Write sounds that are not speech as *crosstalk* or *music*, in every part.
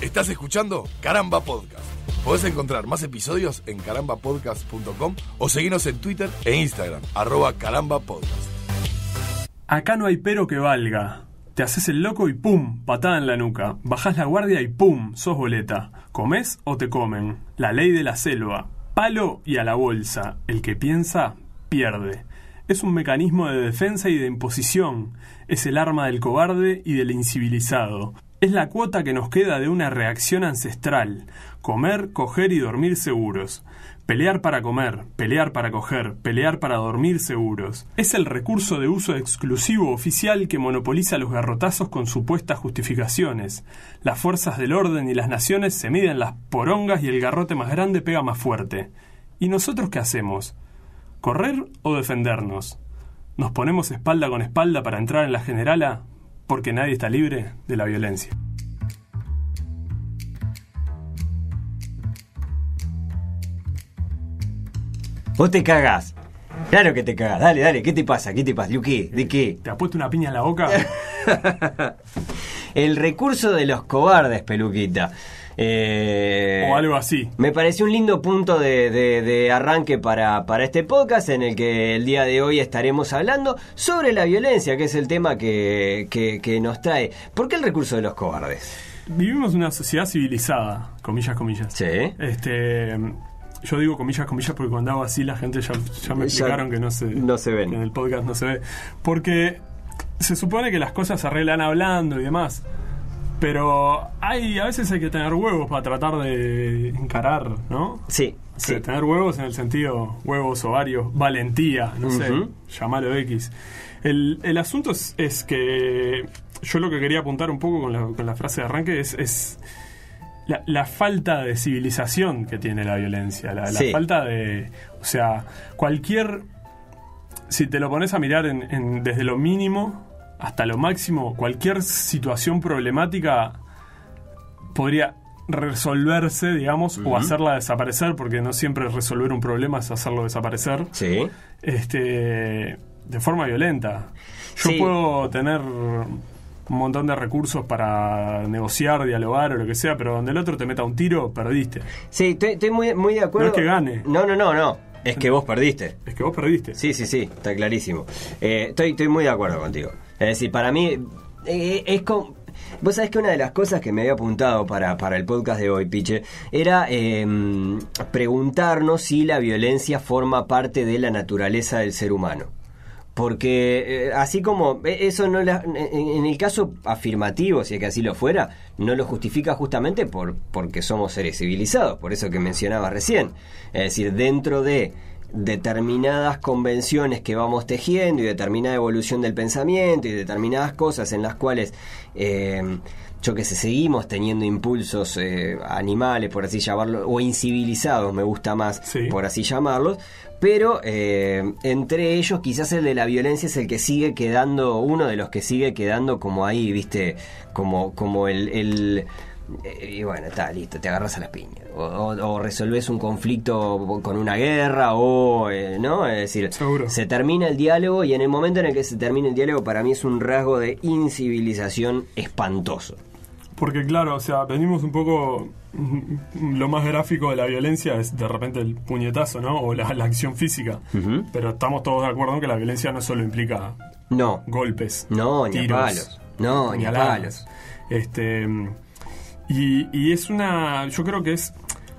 Estás escuchando Caramba Podcast. Podés encontrar más episodios en carambapodcast.com o seguirnos en Twitter e Instagram, arroba carambapodcast. Acá no hay pero que valga. Te haces el loco y pum, patada en la nuca. Bajás la guardia y pum, sos boleta. ¿Comés o te comen? La ley de la selva. Palo y a la bolsa. El que piensa, pierde. Es un mecanismo de defensa y de imposición. Es el arma del cobarde y del incivilizado. Es la cuota que nos queda de una reacción ancestral. Comer, coger y dormir seguros. Pelear para comer, pelear para coger, pelear para dormir seguros. Es el recurso de uso exclusivo oficial que monopoliza los garrotazos con supuestas justificaciones. Las fuerzas del orden y las naciones se miden las porongas y el garrote más grande pega más fuerte. ¿Y nosotros qué hacemos? ¿Correr o defendernos? ¿Nos ponemos espalda con espalda para entrar en la generala? Porque nadie está libre de la violencia. Vos te cagás. Claro que te cagás. Dale, dale. ¿Qué te pasa? ¿Qué te pasa? ¿De qué? ¿De qué? ¿Te ha puesto una piña en la boca? *laughs* El recurso de los cobardes, peluquita. Eh, o algo así. Me pareció un lindo punto de, de- de arranque para, para este podcast en el que el día de hoy estaremos hablando sobre la violencia, que es el tema que, que- que nos trae. ¿Por qué el recurso de los cobardes? Vivimos una sociedad civilizada, comillas, comillas. Sí. Este, yo digo comillas, comillas porque cuando hago así la gente ya, ya me Ya explicaron que no se, no se ven. en el podcast no se ve. Porque se supone que las cosas se arreglan hablando y demás. Pero hay, a veces hay que tener huevos para tratar de encarar, ¿no? Sí, O sí. tener huevos en el sentido huevos, ovarios, valentía, no sé, Ujú. llamarlo X. El, el asunto es, es que yo lo que quería apuntar un poco con la, con la frase de arranque es, es la, la falta de civilización que tiene la violencia, la, falta de... O sea, cualquier... Si te lo pones a mirar en- en- desde lo mínimo hasta lo máximo, cualquier situación problemática podría resolverse, digamos, o hacerla desaparecer, porque no siempre resolver un problema es hacerlo desaparecer, Sí. este, de forma violenta. Yo Sí. puedo tener un montón de recursos para negociar, dialogar o lo que sea, pero donde el otro te meta un tiro, perdiste. Sí, estoy, estoy muy, muy de acuerdo. No es que gane. No, no, no, no. Es que vos perdiste. Es que vos perdiste. Sí, sí, sí, está clarísimo. Eh, estoy, estoy muy de acuerdo contigo. Es decir, para mí eh, es como... Vos sabés que una de las cosas que me había apuntado para, para el podcast de hoy, Piche, era eh, preguntarnos si la violencia forma parte de la naturaleza del ser humano. Porque eh, así como eh, eso no la- en, el caso afirmativo, si es que así lo fuera, no lo justifica justamente por porque somos seres civilizados, por eso que mencionaba recién. Es decir, dentro de determinadas convenciones que vamos tejiendo y determinada evolución del pensamiento y determinadas cosas en las cuales eh, yo que sé, seguimos teniendo impulsos eh, animales, por así llamarlo, o incivilizados, me gusta más, Sí. por así llamarlos, pero eh, entre ellos quizás el de la violencia es el que sigue quedando, uno de los que sigue quedando como ahí, viste, como, como el... el y bueno, está listo, te agarras a las piñas. O, o- o resolves un conflicto con una guerra, o, eh, ¿no? Es decir, Seguro. se termina el diálogo y en el momento en el que se termina el diálogo, para mí es un rasgo de incivilización espantoso. Porque claro, o sea, venimos un poco... Lo más gráfico de la violencia es de repente el puñetazo, ¿no? O la, la acción física. Pero estamos todos de acuerdo en que la violencia no solo implica No, golpes. No, ni a tiros, palos. No, ni a palos. Este, y, y es una. Yo creo que es.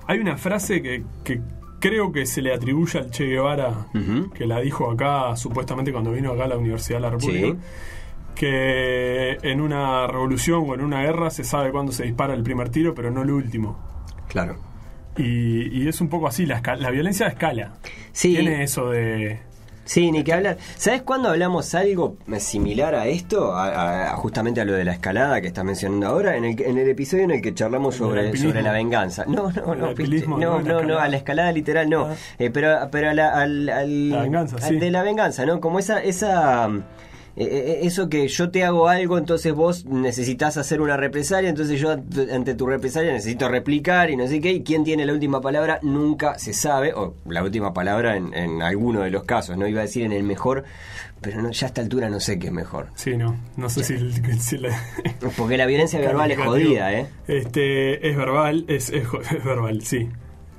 Hay una frase que, que creo que se le atribuye al Che Guevara, que la dijo acá, supuestamente cuando vino acá a la Universidad de la República. Sí. Que en una revolución o en una guerra se sabe cuándo se dispara el primer tiro, pero no el último. claro. Y, y es un poco así, la, la violencia escala. Sí. Tiene eso de. Sí, ni que hablar. ¿Sabes cuándo hablamos algo similar a esto? A- a- justamente a lo de la escalada que estás mencionando ahora, en el, en el episodio en el que charlamos sobre, sobre la venganza. No, no, no, alpinismo, no, no, no, a la escalada literal no. Ah. Eh, pero pero a la, al, al- La venganza, al sí. de la venganza, ¿no? Como esa, esa eh, eh, eso que yo te hago algo, entonces vos necesitas hacer una represalia, entonces yo ante tu represalia necesito replicar y no sé qué, y quién tiene la última palabra nunca se sabe, o la última palabra en, en alguno de los casos, no iba a decir en el mejor, pero no, ya a esta altura no sé qué es mejor. Sí, no. No sé si, si la- Porque la violencia verbal es jodida, ¿eh? Este, es verbal, es, es *laughs* verbal, sí.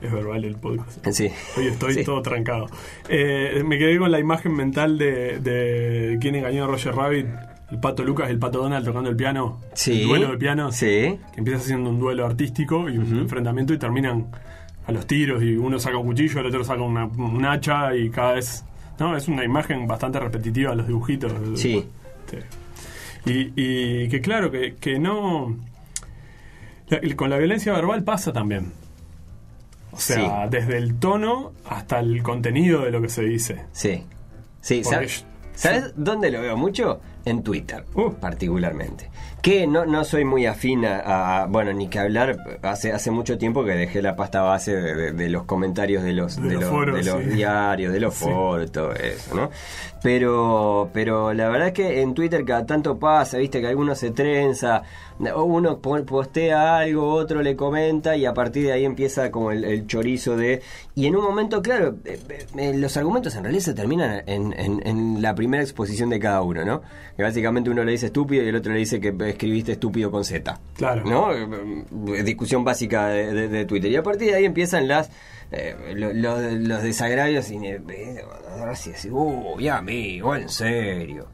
Es verbal el podcast. Sí. Hoy estoy Sí. todo trancado. Eh, me quedé con la imagen mental de, de quién engañó a Roger Rabbit. El pato Lucas el pato Donald tocando el piano. Sí. El duelo de piano. Sí. Que empieza siendo un duelo artístico y un enfrentamiento y terminan a los tiros y uno saca un cuchillo, el otro saca una, un hacha y cada vez... No, es una imagen bastante repetitiva los dibujitos. Sí. Sí. Y, y que claro, que, que no... la- con la violencia verbal pasa también. O sea, Sí. desde el tono hasta el contenido de lo que se dice. Sí. Sí, ¿sabes, ¿sabes dónde lo veo mucho? En Twitter, Uh. particularmente. Que no, no soy muy afín a, a- Bueno, ni que hablar. Hace, hace mucho tiempo que dejé la pasta base de, de- de los comentarios de los, De de los los, foros, de los sí. diarios, de los Sí. foros, todo eso, ¿no? Pero, pero la verdad es que en Twitter cada tanto pasa, viste, que alguno se trenza, uno po- postea algo, otro le comenta y a partir de ahí empieza como el, el chorizo de... Y en un momento, claro, eh, eh, los argumentos en realidad se terminan en, en- en la primera exposición de cada uno, ¿no? Que básicamente uno le dice estúpido y el otro le dice que escribiste estúpido con Z. Claro. ¿No? Eh, Discusión básica de, de- de Twitter. Y a partir de ahí empiezan las eh, lo- lo- los desagravios y eh, así, uh, ya amigo, en serio.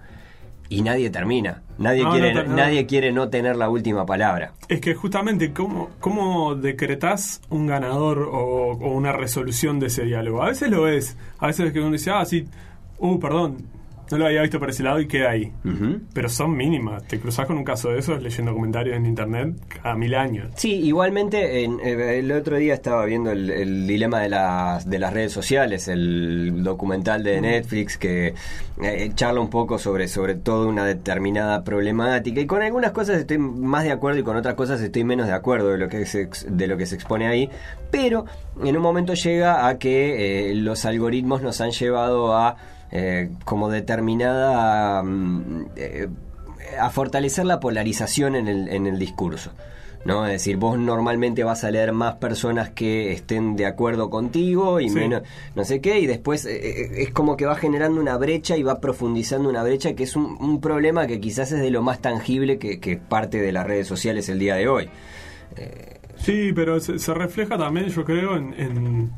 Y nadie termina. Nadie No, quiere no, no. nadie quiere no tener la última palabra. Es que justamente, ¿cómo, cómo decretás un ganador o, o una resolución de ese diálogo? A veces lo es. A veces es que uno dice, ah, sí, uh, perdón, no lo había visto por ese lado y queda ahí. Pero son mínimas. Te cruzas con un caso de esos leyendo comentarios en internet cada mil años. Sí, igualmente en- eh, el otro día estaba viendo el, el dilema de las, de las redes sociales, el documental de Netflix que eh, charla un poco sobre, sobre toda una determinada problemática y con algunas cosas estoy más de acuerdo y con otras cosas estoy menos de acuerdo de lo que se, de lo que se expone ahí, pero en un momento llega a que eh, los algoritmos nos han llevado a eh, como determinada... mm, eh, a fortalecer la polarización en el, en el discurso. ¿no? Es decir, vos normalmente vas a leer más personas que estén de acuerdo contigo y Sí. menos no sé qué, y después eh, es como que va generando una brecha y va profundizando una brecha que es un, un problema que quizás es de lo más tangible que, que parte de las redes sociales el día de hoy. Sí, pero se, se refleja también, yo creo, en, en,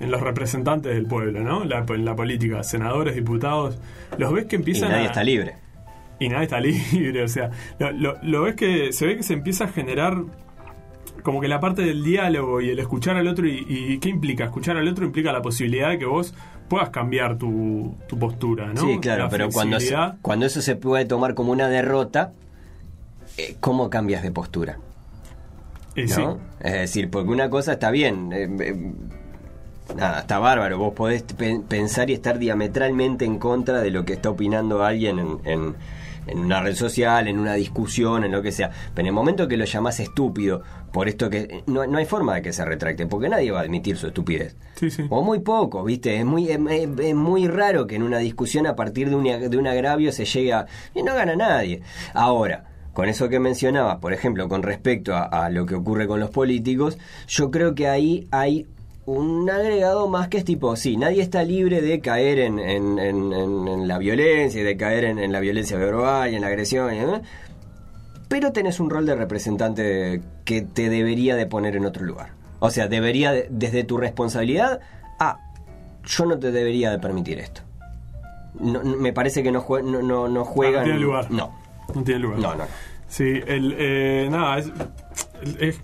en los representantes del pueblo, ¿no? La, en la política, senadores, diputados. Los ves que Y empiezan nadie a... está libre. y nadie está *laughs* libre, o sea, lo, lo- lo ves que se ve que se empieza a generar como que la parte del diálogo y el escuchar al otro y, y ¿qué implica? Escuchar al otro implica la posibilidad de que vos puedas cambiar tu, tu postura, ¿no? Sí, claro, La pero cuando, se- cuando eso se puede tomar como una derrota, eh, ¿cómo cambias de postura? ¿no? sí. Es decir, porque una cosa está bien, eh, eh, nada, está bárbaro, vos podés pe- pensar y estar diametralmente en contra de lo que está opinando alguien en, en- en una red social, en una discusión, en lo que sea, pero en el momento que lo llamás estúpido, por esto que no, no hay forma de que se retracte, porque nadie va a admitir su estupidez. Sí, sí. O muy poco, ¿viste? Es muy, es, muy raro que en una discusión a partir de un, de un agravio se llegue a... Y no gana nadie. Ahora, con eso que mencionabas, por ejemplo, con respecto a, a lo que ocurre con los políticos, yo creo que ahí hay un agregado más que es tipo, sí, nadie está libre de caer en, en- en- la violencia, y de caer en, en la violencia verbal y en la agresión, pero tenés un rol de representante que te debería de poner en otro lugar. O sea, debería, de- desde tu responsabilidad, ah, yo no te debería de permitir esto. No, no- me parece que no, jue- no, no, no juegan... No tiene lugar. No, No tiene lugar. no, no. Sí, el, eh, nada, es, es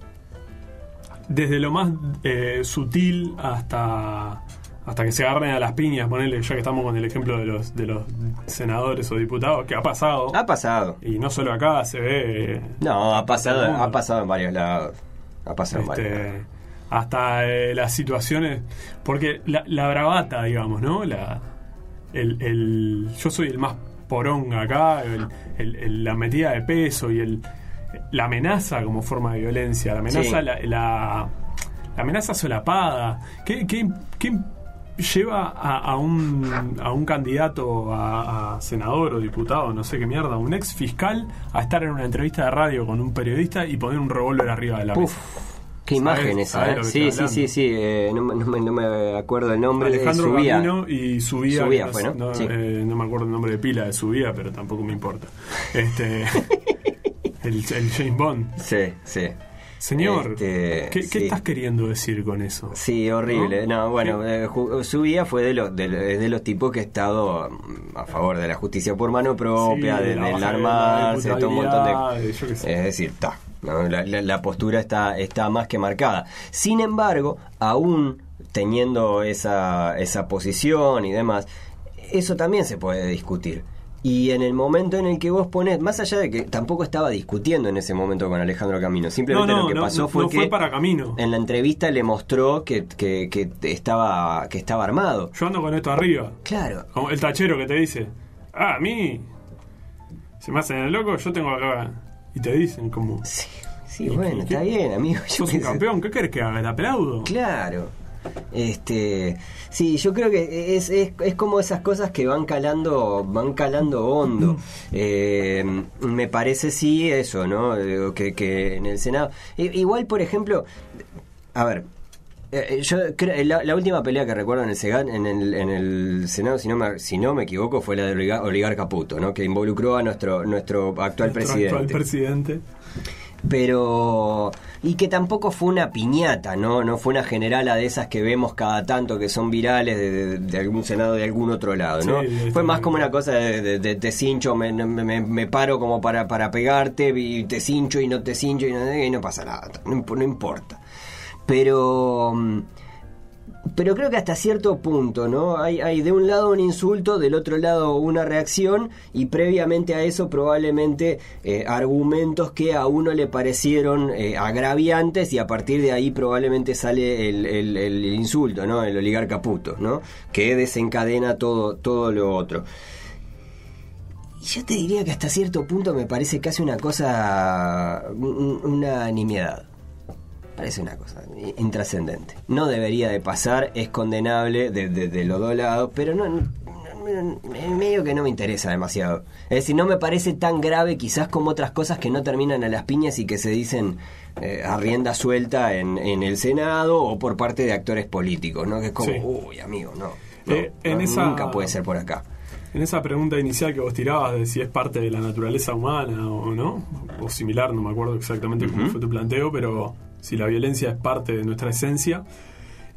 desde lo más eh, sutil hasta hasta que se agarren a las piñas, ponerle, ya que estamos con el ejemplo de los de los senadores o diputados, que ha pasado. Ha pasado. Y no solo acá, se ve... No, ha pasado, ha pasado en varios lados. Ha pasado en varios lados. este, hasta eh, las situaciones... Porque la, la bravata, digamos, ¿no? La, el, el- yo soy el más poronga acá, el- el- el- la metida de peso y el, la amenaza como forma de violencia, la amenaza, Sí. la, la, la amenaza solapada. ¿Qué, qué, qué lleva a, a un, a un candidato a, a senador o diputado, no sé qué mierda, un ex fiscal, a estar en una entrevista de radio con un periodista y poner un revólver arriba de la Uf, mesa. qué ¿Sabes- imagen esa, ¿eh? Sí, sí, sí, sí. eh, no, me- no no acuerdo el nombre. de Alejandro subía. Camino y subía, Subía que fue, no, ¿no? no, Sí. eh, no me acuerdo el nombre de pila de subía, pero tampoco me importa. Este, *laughs* el, el James Bond. Sí, sí. Señor, Este, ¿qué, estás queriendo decir con eso? Sí, horrible. No, bueno, eh, ju- Subía fue de los, de, los tipos que ha estado mm, a favor de la justicia por mano propia, Sí, de, del de armarse, de todo un montón de... Es decir, está. ¿no? La, la- la postura está, está más que marcada. Sin embargo, aún teniendo esa, esa posición y demás, eso también se puede discutir. Y en el momento en el que vos pones, más allá de que tampoco estaba discutiendo en ese momento con Alejandro Camino, simplemente No, no, lo que no, pasó fue no que fue para Camino. en la entrevista le mostró que, que, que estaba, que estaba armado. Yo ando con esto arriba. Claro. Como el tachero que te dice, ah, a mí se me hacen el loco, yo tengo acá. Y te dicen como, Sí, sí ¿Y bueno, qué- está bien, amigo. *laughs* yo sos un campeón, ¿qué querés que haga? ¿Te aplaudo? Claro. Este, sí, yo creo que es, es, es como esas cosas que van calando, van calando hondo. Eh, me parece sí eso, ¿no? Que, que en el Senado. Igual, por ejemplo, a ver, eh, yo creo, la, la última pelea que recuerdo en el, Segan, en el, en el Senado, si no, me, si no me equivoco, fue la de Oligar, Oligar Caputo, ¿no? Que involucró a nuestro, nuestro actual Nuestro presidente actual presidente. Pero y que tampoco fue una piñata, ¿no? No fue una generala de esas que vemos cada tanto que son virales de, de- de algún senado de algún otro lado, ¿no? Sí, fue más como una cosa de, te cincho, me, me- paro como para, para pegarte y te cincho y no te cincho y no, y no pasa nada, no, no importa. Pero mm, pero creo que hasta cierto punto, ¿no? Hay, hay de un lado un insulto, del otro lado una reacción y previamente a eso probablemente eh, argumentos que a uno le parecieron eh, agraviantes y a partir de ahí probablemente sale el, insulto, ¿no? El oligarca puto, ¿no? Que desencadena todo, todo lo otro. Yo te diría que hasta cierto punto me parece casi una cosa, un- una nimiedad. Parece una cosa intrascendente. No debería de pasar, es condenable de, de- de los dos lados, pero no, no- medio que no me interesa demasiado. Es decir, no me parece tan grave quizás como otras cosas que no terminan a las piñas y que se dicen eh, a rienda suelta en, en el Senado o por parte de actores políticos, ¿no? Que es como, Sí. uy, amigo, no. Eh, en no, esa- Nunca puede ser por acá. En esa pregunta inicial que vos tirabas de si es parte de la naturaleza humana o no, o similar, no me acuerdo exactamente cómo Ujú. fue tu planteo, pero si la violencia es parte de nuestra esencia,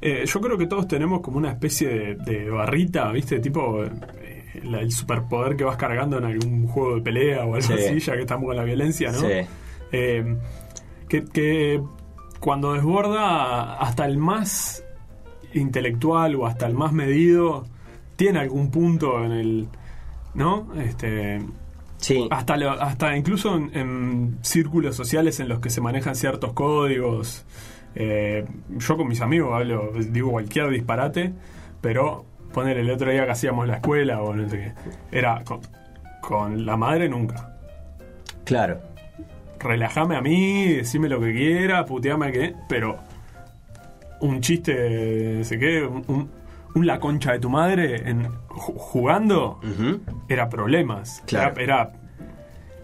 eh, yo creo que todos tenemos como una especie de, de barrita, ¿viste? Tipo eh, la- el superpoder que vas cargando en algún juego de pelea o algo Sí. así, ya que estamos con la violencia, ¿no? Sí. Eh, que, que cuando desborda hasta el más intelectual o hasta el más medido tiene algún punto en el no este Sí. hasta lo- hasta incluso en, en círculos sociales en los que se manejan ciertos códigos eh, yo con mis amigos hablo digo cualquier disparate pero poner el otro día que hacíamos la escuela o no sé qué era con, con la madre nunca Claro. relajame a mí, decime lo que quiera, puteame que. Pero un chiste, no sé qué, un, un- la concha de tu madre en, ju- jugando, era problemas. Claro. Era, era-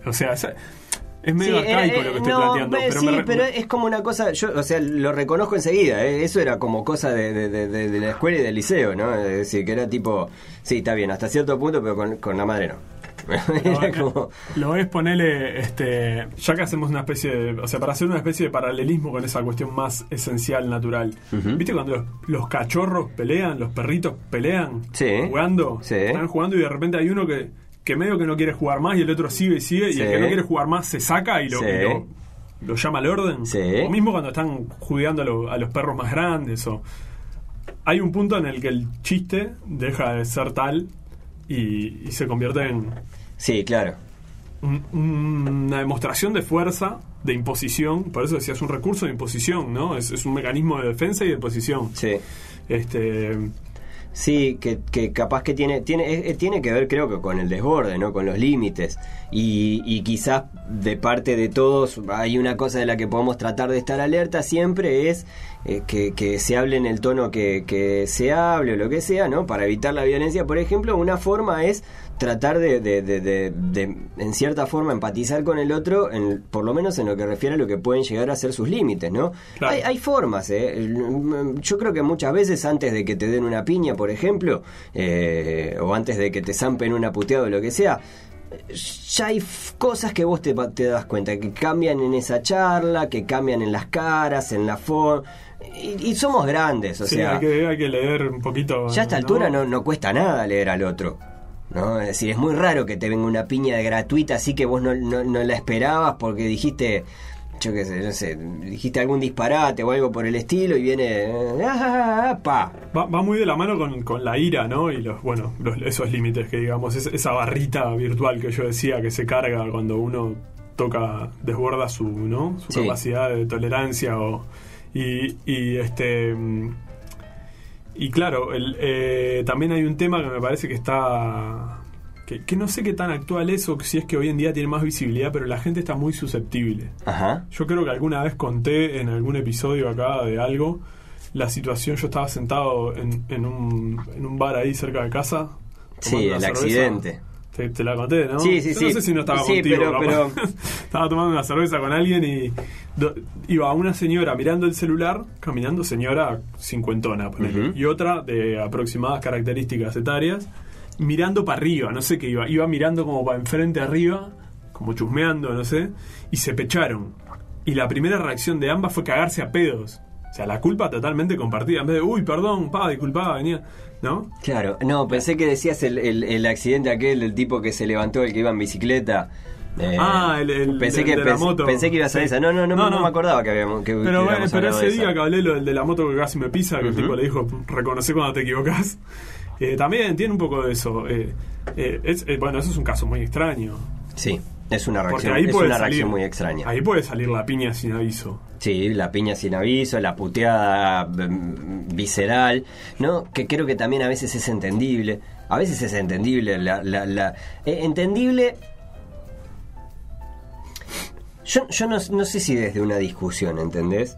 o sea, es, medio Sí, arcaico eh, lo que estoy no, planteando. Pero sí, me re- pero es como una cosa, yo, o sea, lo reconozco enseguida, eh, eso era como cosa de, de- de- de- de la escuela y del liceo, ¿no? Es decir, que era tipo, sí, está bien, hasta cierto punto, pero con, con la madre no. *laughs* Como, Lo es ponerle, este, ya que hacemos una especie de, o sea, para hacer una especie de paralelismo con esa cuestión más esencial, natural. ¿Viste cuando los, los cachorros pelean, los perritos pelean, Sí. jugando? Sí. Están jugando y de repente hay uno que, que medio que no quiere jugar más y el otro sigue y sigue y el que no quiere jugar más se saca y lo, Sí. y lo, lo llama al orden. Sí. O mismo cuando están jugando a, lo- a los perros más grandes o... Hay un punto en el que el chiste deja de ser tal y, y se convierte en sí, claro. un- una demostración de fuerza, de imposición, por eso decía, es un recurso de imposición, ¿no? Es, es un mecanismo de defensa y de imposición. Sí. Este, Sí, que, que capaz que tiene, tiene, eh, tiene que ver creo que con el desborde, ¿no? Con los límites. Y, y quizás de parte de todos hay una cosa de la que podemos tratar de estar alerta siempre es eh, que, que se hable en el tono que, que se hable o lo que sea, ¿no? Para evitar la violencia, por ejemplo, una forma es tratar de, de, de, de- de, en cierta forma, empatizar con el otro, en, por lo menos en lo que refiere a lo que pueden llegar a ser sus límites, ¿no? Claro. Hay, hay formas, ¿eh? El- Yo creo que muchas veces antes de que te den una piña, por ejemplo, eh, o antes de que te zampen una puteada o lo que sea, ya hay cosas que vos te, te das cuenta, que cambian en esa charla, que cambian en las caras, en la forma... Y, y somos grandes, o sí, sea... hay, que, hay que leer un poquito. Ya a esta ¿no? altura no, no cuesta nada leer al otro. ¿No? Es decir, es muy raro que te venga una piña de gratuita así que vos no, no, no la esperabas porque dijiste, yo qué sé, no sé, dijiste algún disparate o algo por el estilo y viene... eh, ah, ah, pa. Va, va muy de la mano con, con la ira, ¿no? Y los, bueno, los- esos límites que digamos, es- esa barrita virtual que yo decía que se carga cuando uno toca, desborda su, ¿no? Su Sí. capacidad de tolerancia o, y, y este mm, y claro, el, eh, también hay un tema que me parece que está que, que no sé qué tan actual es o si es que hoy en día tiene más visibilidad, pero la gente está muy susceptible. Ajá. Yo creo que alguna vez conté en algún episodio acá de algo la situación. Yo estaba sentado en, en, un, en un bar ahí cerca de casa. Sí, el cerveza. accidente. Te, te la conté, ¿no? Sí, sí, Yo sí. No sé si no estaba Sí, contigo. pero- *laughs* estaba tomando una cerveza con alguien y do- iba una señora mirando el celular, caminando, señora cincuentona, ponele, Ujú. y otra de aproximadas características etarias, mirando para arriba, no sé qué iba, iba mirando como para enfrente arriba, como chusmeando, no sé, y se pecharon. Y la primera reacción de ambas fue cagarse a pedos. O sea, la culpa totalmente compartida. En vez de, uy, perdón, pa, disculpa, venía. ¿No? Claro, no, pensé que decías el, el, el accidente aquel del tipo que se levantó, el que iba en bicicleta. Eh, Ah, el- el- pensé el que de la pensé, moto. pensé que ibas a Sí. esa. No, no, no, No, me acordaba que habíamos que Pero, que pero ese día que hablé lo del de la moto que casi me pisa, que el tipo le dijo, reconoce cuando te equivocas. Eh, también tiene un poco de eso. Eh, eh, es, bueno, eso es un caso muy extraño. Sí, es una reacción, ahí es puede una salir, reacción muy extraña. Ahí puede salir la piña sin aviso. Sí, la piña sin aviso, la puteada mm, visceral, ¿no? Que creo que también a veces es entendible. A veces es entendible. La, la, la- eh, entendible. Yo, yo no, no sé si desde una discusión, ¿entendés?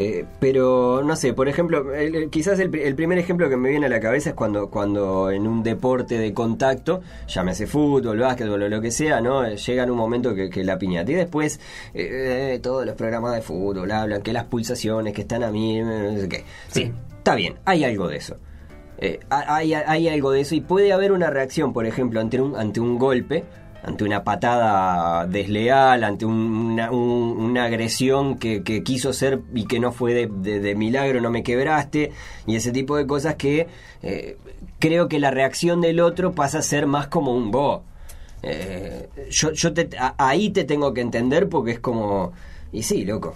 Eh, pero no sé, por ejemplo, el- quizás el, pri- el primer ejemplo que me viene a la cabeza es cuando, cuando en un deporte de contacto, llámese fútbol, básquetbol o lo que sea, ¿no? Eh, Llega en un momento que, que la piñata. Y después eh, eh, todos los programas de fútbol hablan que las pulsaciones, que están a mí, no sé qué. Sí, Sí. está bien, hay algo de eso. Eh, hay, hay algo de eso y puede haber una reacción, por ejemplo, ante un, ante un golpe, ante una patada desleal, ante un- una, un- una agresión que, quiso ser y que no fue de, milagro, no me quebraste, y ese tipo de cosas que eh, creo que la reacción del otro pasa a ser más como un bo. Eh, yo yo te, ahí te tengo que entender porque es como, y sí, loco,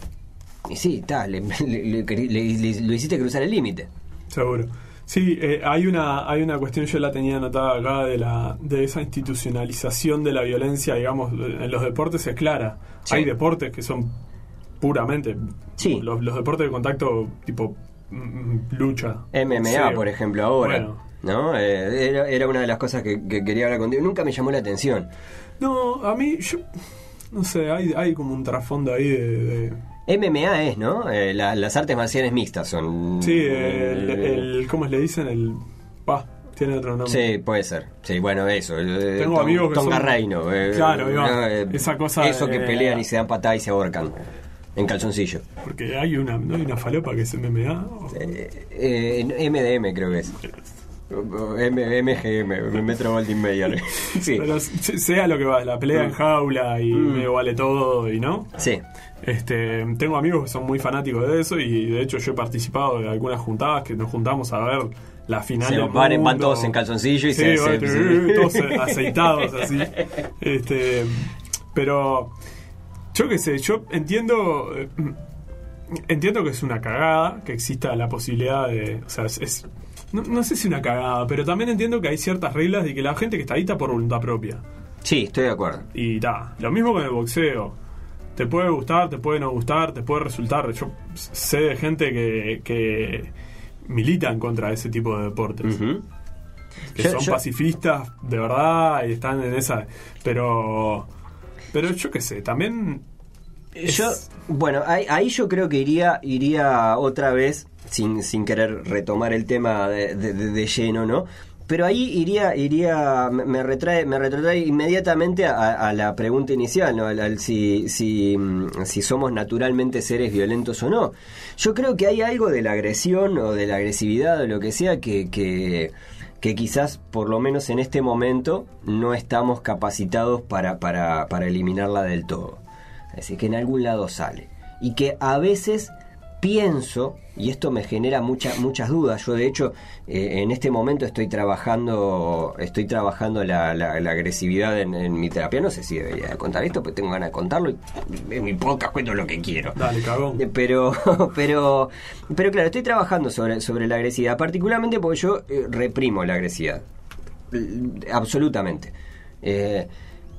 y sí, está, *laughs* le, le- hiciste cruzar el límite. Seguro. Sí, eh, hay una hay una cuestión, yo la tenía anotada acá, de la de esa institucionalización de la violencia, digamos, en los deportes es clara. Sí. Hay deportes que son puramente... Sí. Los, los deportes de contacto tipo mm, lucha. MMA, boxeo. por ejemplo, ahora. Bueno. ¿No? Eh, era, era una de las cosas que, que quería hablar contigo. Nunca me llamó la atención. No, a mí, yo... No sé, hay, hay como un trasfondo ahí de... de- MMA es, ¿no? Eh, la- las artes marciales mixtas son. sí, el, el- ¿Cómo le dicen? El... Pa, tiene otro nombre. Sí, puede ser. Sí, bueno, eso. Tengo amigos que Tonga son- Reino. eh, Claro. ¿no? Eh, Esa cosa Eso que pelean y se dan patadas y se ahorcan. En calzoncillo. Porque hay una, ¿no hay una falopa que es MMA. o- Eh, eh, MDM creo que es. M- MGM, Metro Goldwyn Mayer. *laughs* sí. Pero se- sea lo que va, la pelea en Mm. jaula y Mm. me vale todo y no. Sí. Este, tengo amigos que son muy fanáticos de eso y de hecho yo he participado de algunas juntadas que nos juntamos a ver la final Se del van, van mundo. todos en calzoncillo y Sí, se, van, se- eh, todos aceitados así. *laughs* Este, pero yo qué sé, yo entiendo entiendo que es una cagada que exista la posibilidad de, o sea, es, no, no sé si una cagada, pero también entiendo que hay ciertas reglas y que la gente que está ahí está por voluntad propia. Sí, estoy de acuerdo. Y ta, lo mismo con el boxeo. Te puede gustar, te puede no gustar, te puede resultar. Yo sé de gente que, que, militan contra ese tipo de deportes. Que Yo- son yo- pacifistas de verdad y están en esa. Pero. Pero yo qué sé, también. es- Yo, bueno, ahí, ahí yo creo que iría, iría otra vez, sin, sin querer retomar el tema de, de- de- de lleno, ¿no? Pero ahí iría, iría, me retrae, me inmediatamente a, a la pregunta inicial, ¿no? Si, si, mm, si somos naturalmente seres violentos o no. Yo creo que hay algo de la agresión o de la agresividad o lo que sea que, que, que quizás, por lo menos en este momento, no estamos capacitados para, para, para eliminarla del todo. Decir, que en algún lado sale. Y que a veces pienso, y esto me genera mucha- muchas dudas, yo de hecho eh, en este momento estoy trabajando estoy trabajando la, la- la agresividad en, en mi terapia, no sé si debería contar esto, pues tengo ganas de contarlo y en mi podcast cuento lo que quiero. Dale, cagón. Eh, Pero, *laughs* pero, pero claro, estoy trabajando sobre, sobre la agresividad, particularmente porque yo eh, reprimo la agresividad. Absolutamente. Eh,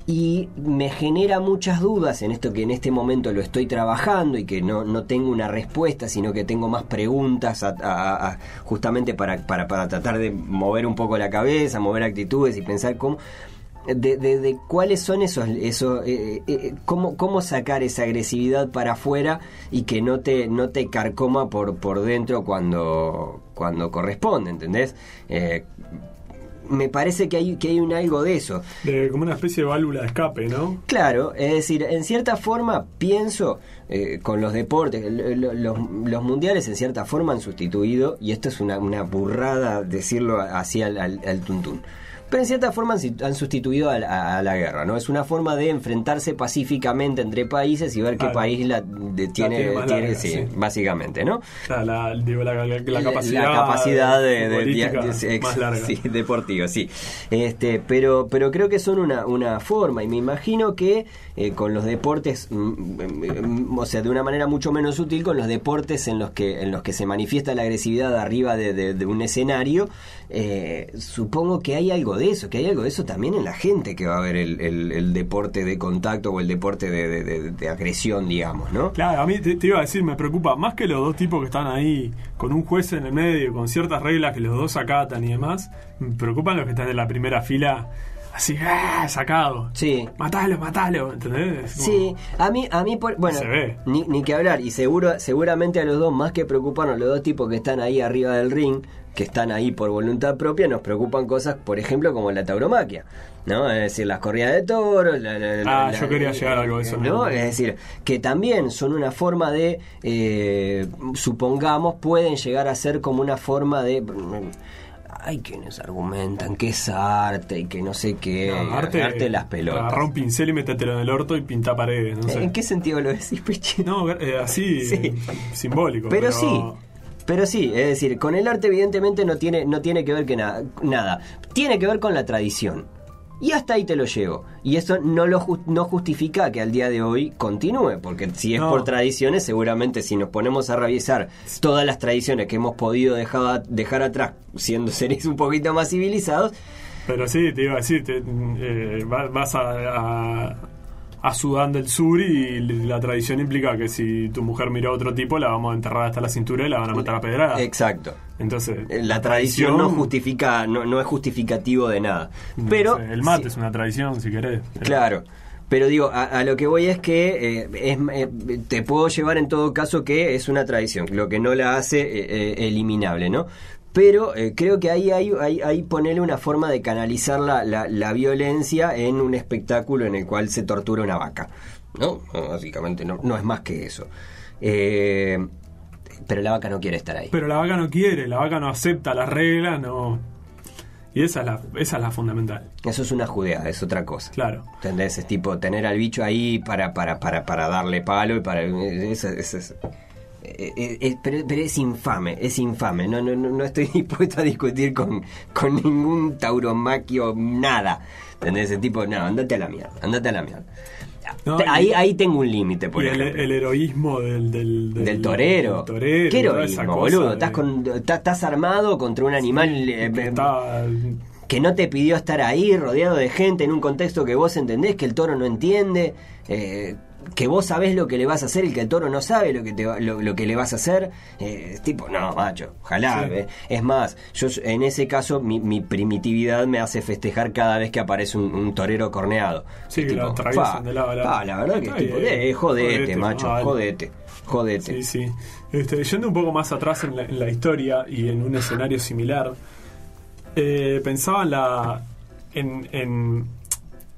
y me genera muchas dudas en esto que en este momento lo estoy trabajando y que no, no tengo una respuesta, sino que tengo más preguntas a- justamente para, para, para tratar de mover un poco la cabeza, mover actitudes y pensar cómo de, de- cuáles son esos, esos eh, eh, cómo, cómo sacar esa agresividad para afuera y que no te, no te carcoma por, por dentro cuando, cuando corresponde, ¿entendés? Eh, me parece que hay, que hay un algo de eso. De, como una especie de válvula de escape, ¿no? Claro, es decir, en cierta forma pienso eh, con los deportes, los, los mundiales en cierta forma han sustituido, y esto es una, una burrada decirlo así al, al, al tuntún, pero en cierta forma han, sustituido a, la- a la guerra, ¿no? Es una forma de enfrentarse pacíficamente entre países y ver qué país la, de- tiene, tiene más tiene- larga, sí, sí. básicamente, ¿no? La, digo, capacidad, capacidad de, de- de- de- más larga. sí, deportivo, sí. Este, pero, pero creo que son una, una forma y me imagino que eh, con los deportes, mm, mm, o sea, de una manera mucho menos útil con los deportes en los que en los que se manifiesta la agresividad arriba de, de- de un escenario, eh, supongo que hay algo de eso, que hay algo de eso también en la gente que va a ver el, deporte de contacto o el deporte de, de- de- de agresión, digamos, ¿no? Claro, a mí te, te iba a decir, me preocupa más que los dos tipos que están ahí con un juez en el medio, con ciertas reglas que los dos acatan y demás. Me preocupan los que están en la primera fila, así, ¡ah! sacado. Sí. Matalo, matalo, ¿entendés? Como- Sí, a mí, a mí por, bueno, Se ve. Ni, ni que hablar, y seguro, seguramente a los dos, más que preocuparnos, los dos tipos que están ahí arriba del ring, que están ahí por voluntad propia, nos preocupan cosas, por ejemplo, como la tauromaquia, ¿no? Es decir, las corridas de toros, la- la- la- Ah, yo quería llegar a algo de eso, ¿no? ¿no? Es decir, que también son una forma de, eh, supongamos, pueden llegar a ser como una forma de... Hay quienes argumentan que es arte y que no sé qué, No, arte, las pelotas. Agarrá un pincel y métetelo en el orto y pinta paredes, no sé. ¿En qué sentido lo decís, Peche? No, eh, así, *laughs* Sí. simbólico. Pero, sí, pero sí, es decir, con el arte evidentemente no tiene, no tiene que ver que nada, nada. Tiene que ver con la tradición. Y hasta ahí te lo llevo. Y eso no lo no justifica que al día de hoy continúe, porque si es No. por tradiciones, seguramente si nos ponemos a revisar todas las tradiciones que hemos podido dejar, dejar atrás, siendo *laughs* seres un poquito más civilizados, Pero sí, te iba a decir, te- eh, va- vas a, a, a Sudán del Sur y la tradición implica que si tu mujer mira a otro tipo, la vamos a enterrar hasta la cintura y la van a matar a pedrada. exacto. Entonces, Eh, La tradición no justifica, no, no es justificativo de nada. no Pero sé, el mate sí. es una tradición, si querés. pero- Claro. Pero digo, a, a lo que voy es que eh, es, eh, te puedo llevar en todo caso que es una tradición, lo que no la hace eh, eliminable, ¿no? Pero eh, creo que ahí hay, hay, hay ponerle una forma de canalizar la, la, la violencia en un espectáculo en el cual se tortura una vaca, ¿no? No, Básicamente no, no es más que eso. Eh, pero la vaca no quiere estar ahí. Pero la vaca no quiere, la vaca no acepta las reglas, no. Y esa es la, esa es la fundamental, Eso es una judeada, es otra cosa. claro. ¿Entendés? Es tipo tener al bicho ahí para, para, para, para darle palo y para. Eso, eso es- eh, eh, eh, pero, pero es infame, es infame. No, no, no, estoy *laughs* dispuesto a discutir con, con ningún tauromaquio, nada. ¿Entendés? Ese tipo, no, andate a la mierda, andate a la mierda. No, Te- y- ahí, ahí tengo un límite, por y el, ejemplo. el heroísmo del, del, del torero. del torero, ¿Qué heroísmo, boludo? de- Estás, con, estás, estás armado contra un animal eh, que está- que no te pidió estar ahí rodeado de gente en un contexto que vos entendés que el toro no entiende. Eh, que vos sabés lo que le vas a hacer y que el toro no sabe lo que, te, lo, lo que le vas a hacer, eh, tipo, no, macho, ojalá. Sí. eh. Es más, yo en ese caso mi, mi primitividad me hace festejar cada vez que aparece un, un torero corneado. Sí, que lo de lado a lado. fa, la verdad que es tipo, eh, jodete, jodete, macho, vale. jodete, jodete. Sí, sí. Este, yendo un poco más atrás en la, en la historia y en un escenario similar, eh, pensaba en la. En, en-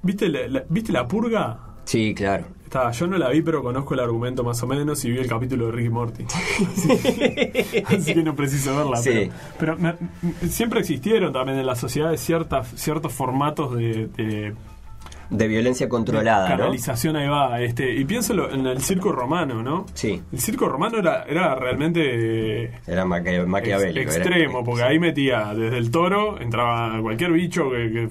¿viste, la, la- ¿Viste la purga? Sí, claro. Está, yo no la vi, pero conozco el argumento más o menos y vi el capítulo de Ricky Morty. *laughs* Así, así que no preciso verla. Sí. Pero, pero me- me- siempre existieron también en la sociedad ciertas, ciertos formatos de, de De violencia controlada, canalización ahí va. Este, y pienso en el circo romano, ¿no? Sí, El circo romano era, era realmente era maquia- ex- maquiavélico. era- extremo, porque ahí metía desde el toro, entraba cualquier bicho que, que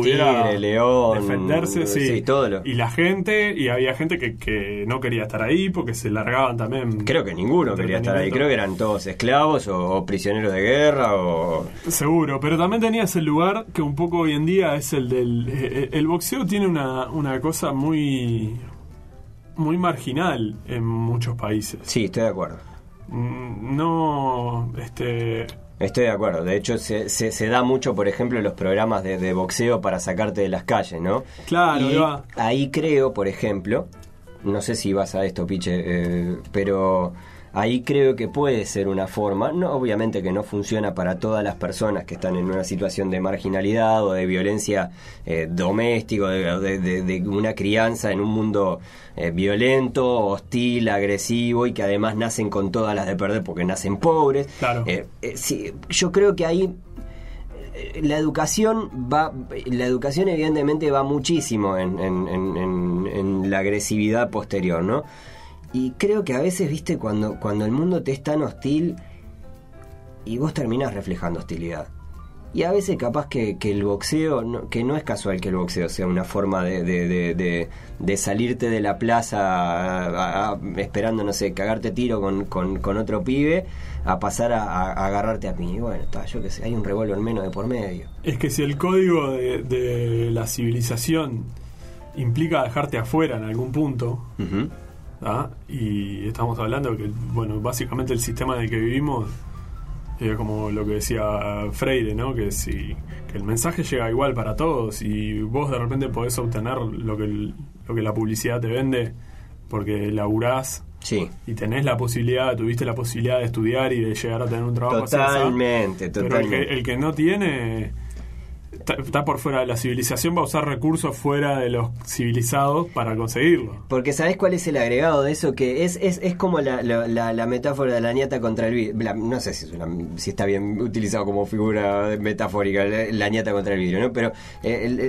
pudiera Tigre, león, defenderse, sí. sí, todo lo- Y la gente, y había gente que, que no quería estar ahí porque se largaban también. Creo que ninguno quería estar ahí. Creo que eran todos esclavos o, o prisioneros de guerra o... Seguro, pero también tenías el lugar que un poco hoy en día es el del... eh, El boxeo tiene una, una cosa muy... muy marginal en muchos países. Sí, estoy de acuerdo. Mm, No, este... Estoy de acuerdo. De hecho, se, se, se da mucho, por ejemplo, los programas de, de boxeo para sacarte de las calles, ¿no? Claro, Y va. ahí creo, por ejemplo, no sé si vas a esto, Piche, eh, pero ahí creo que puede ser una forma, no obviamente que no funciona para todas las personas que están en una situación de marginalidad o de violencia eh, doméstica, o de, de- de- de una crianza en un mundo eh, violento, hostil, agresivo y que además nacen con todas las de perder porque nacen pobres. Claro. Eh, eh, sí, yo creo que ahí la educación va la educación evidentemente va muchísimo en- en- en- en la agresividad posterior no y creo que a veces viste cuando cuando el mundo te es tan hostil y vos terminás reflejando hostilidad y a veces capaz que, que el boxeo, no- que no es casual que el boxeo sea una forma de, de- de- de- de salirte de la plaza a- a- esperando, no sé, cagarte tiro con, con- con otro pibe, a pasar a, agarrarte a mí. Y bueno, está, yo qué sé, hay un revólver menos de por medio. Es que si el código de, de la civilización implica dejarte afuera en algún punto. ¿Ah? y estamos hablando que, bueno, básicamente el sistema en el que vivimos, es como lo que decía Freire, ¿no? Que si que el mensaje llega igual para todos y vos de repente podés obtener lo que, el- lo que la publicidad te vende porque laburás Sí, y tenés la posibilidad, tuviste la posibilidad de estudiar y de llegar a tener un trabajo así, así. totalmente, Pero el totalmente. que, el que no tiene está, está por fuera de la civilización, va a usar recursos fuera de los civilizados para conseguirlo. Porque ¿sabés cuál es el agregado de eso? Que es, es, es como la, la, la- la metáfora de la ñata contra el vidrio. No sé si, es una- si está bien utilizado como figura metafórica, la, ñata contra el vidrio, ¿no? Pero eh, el- eh,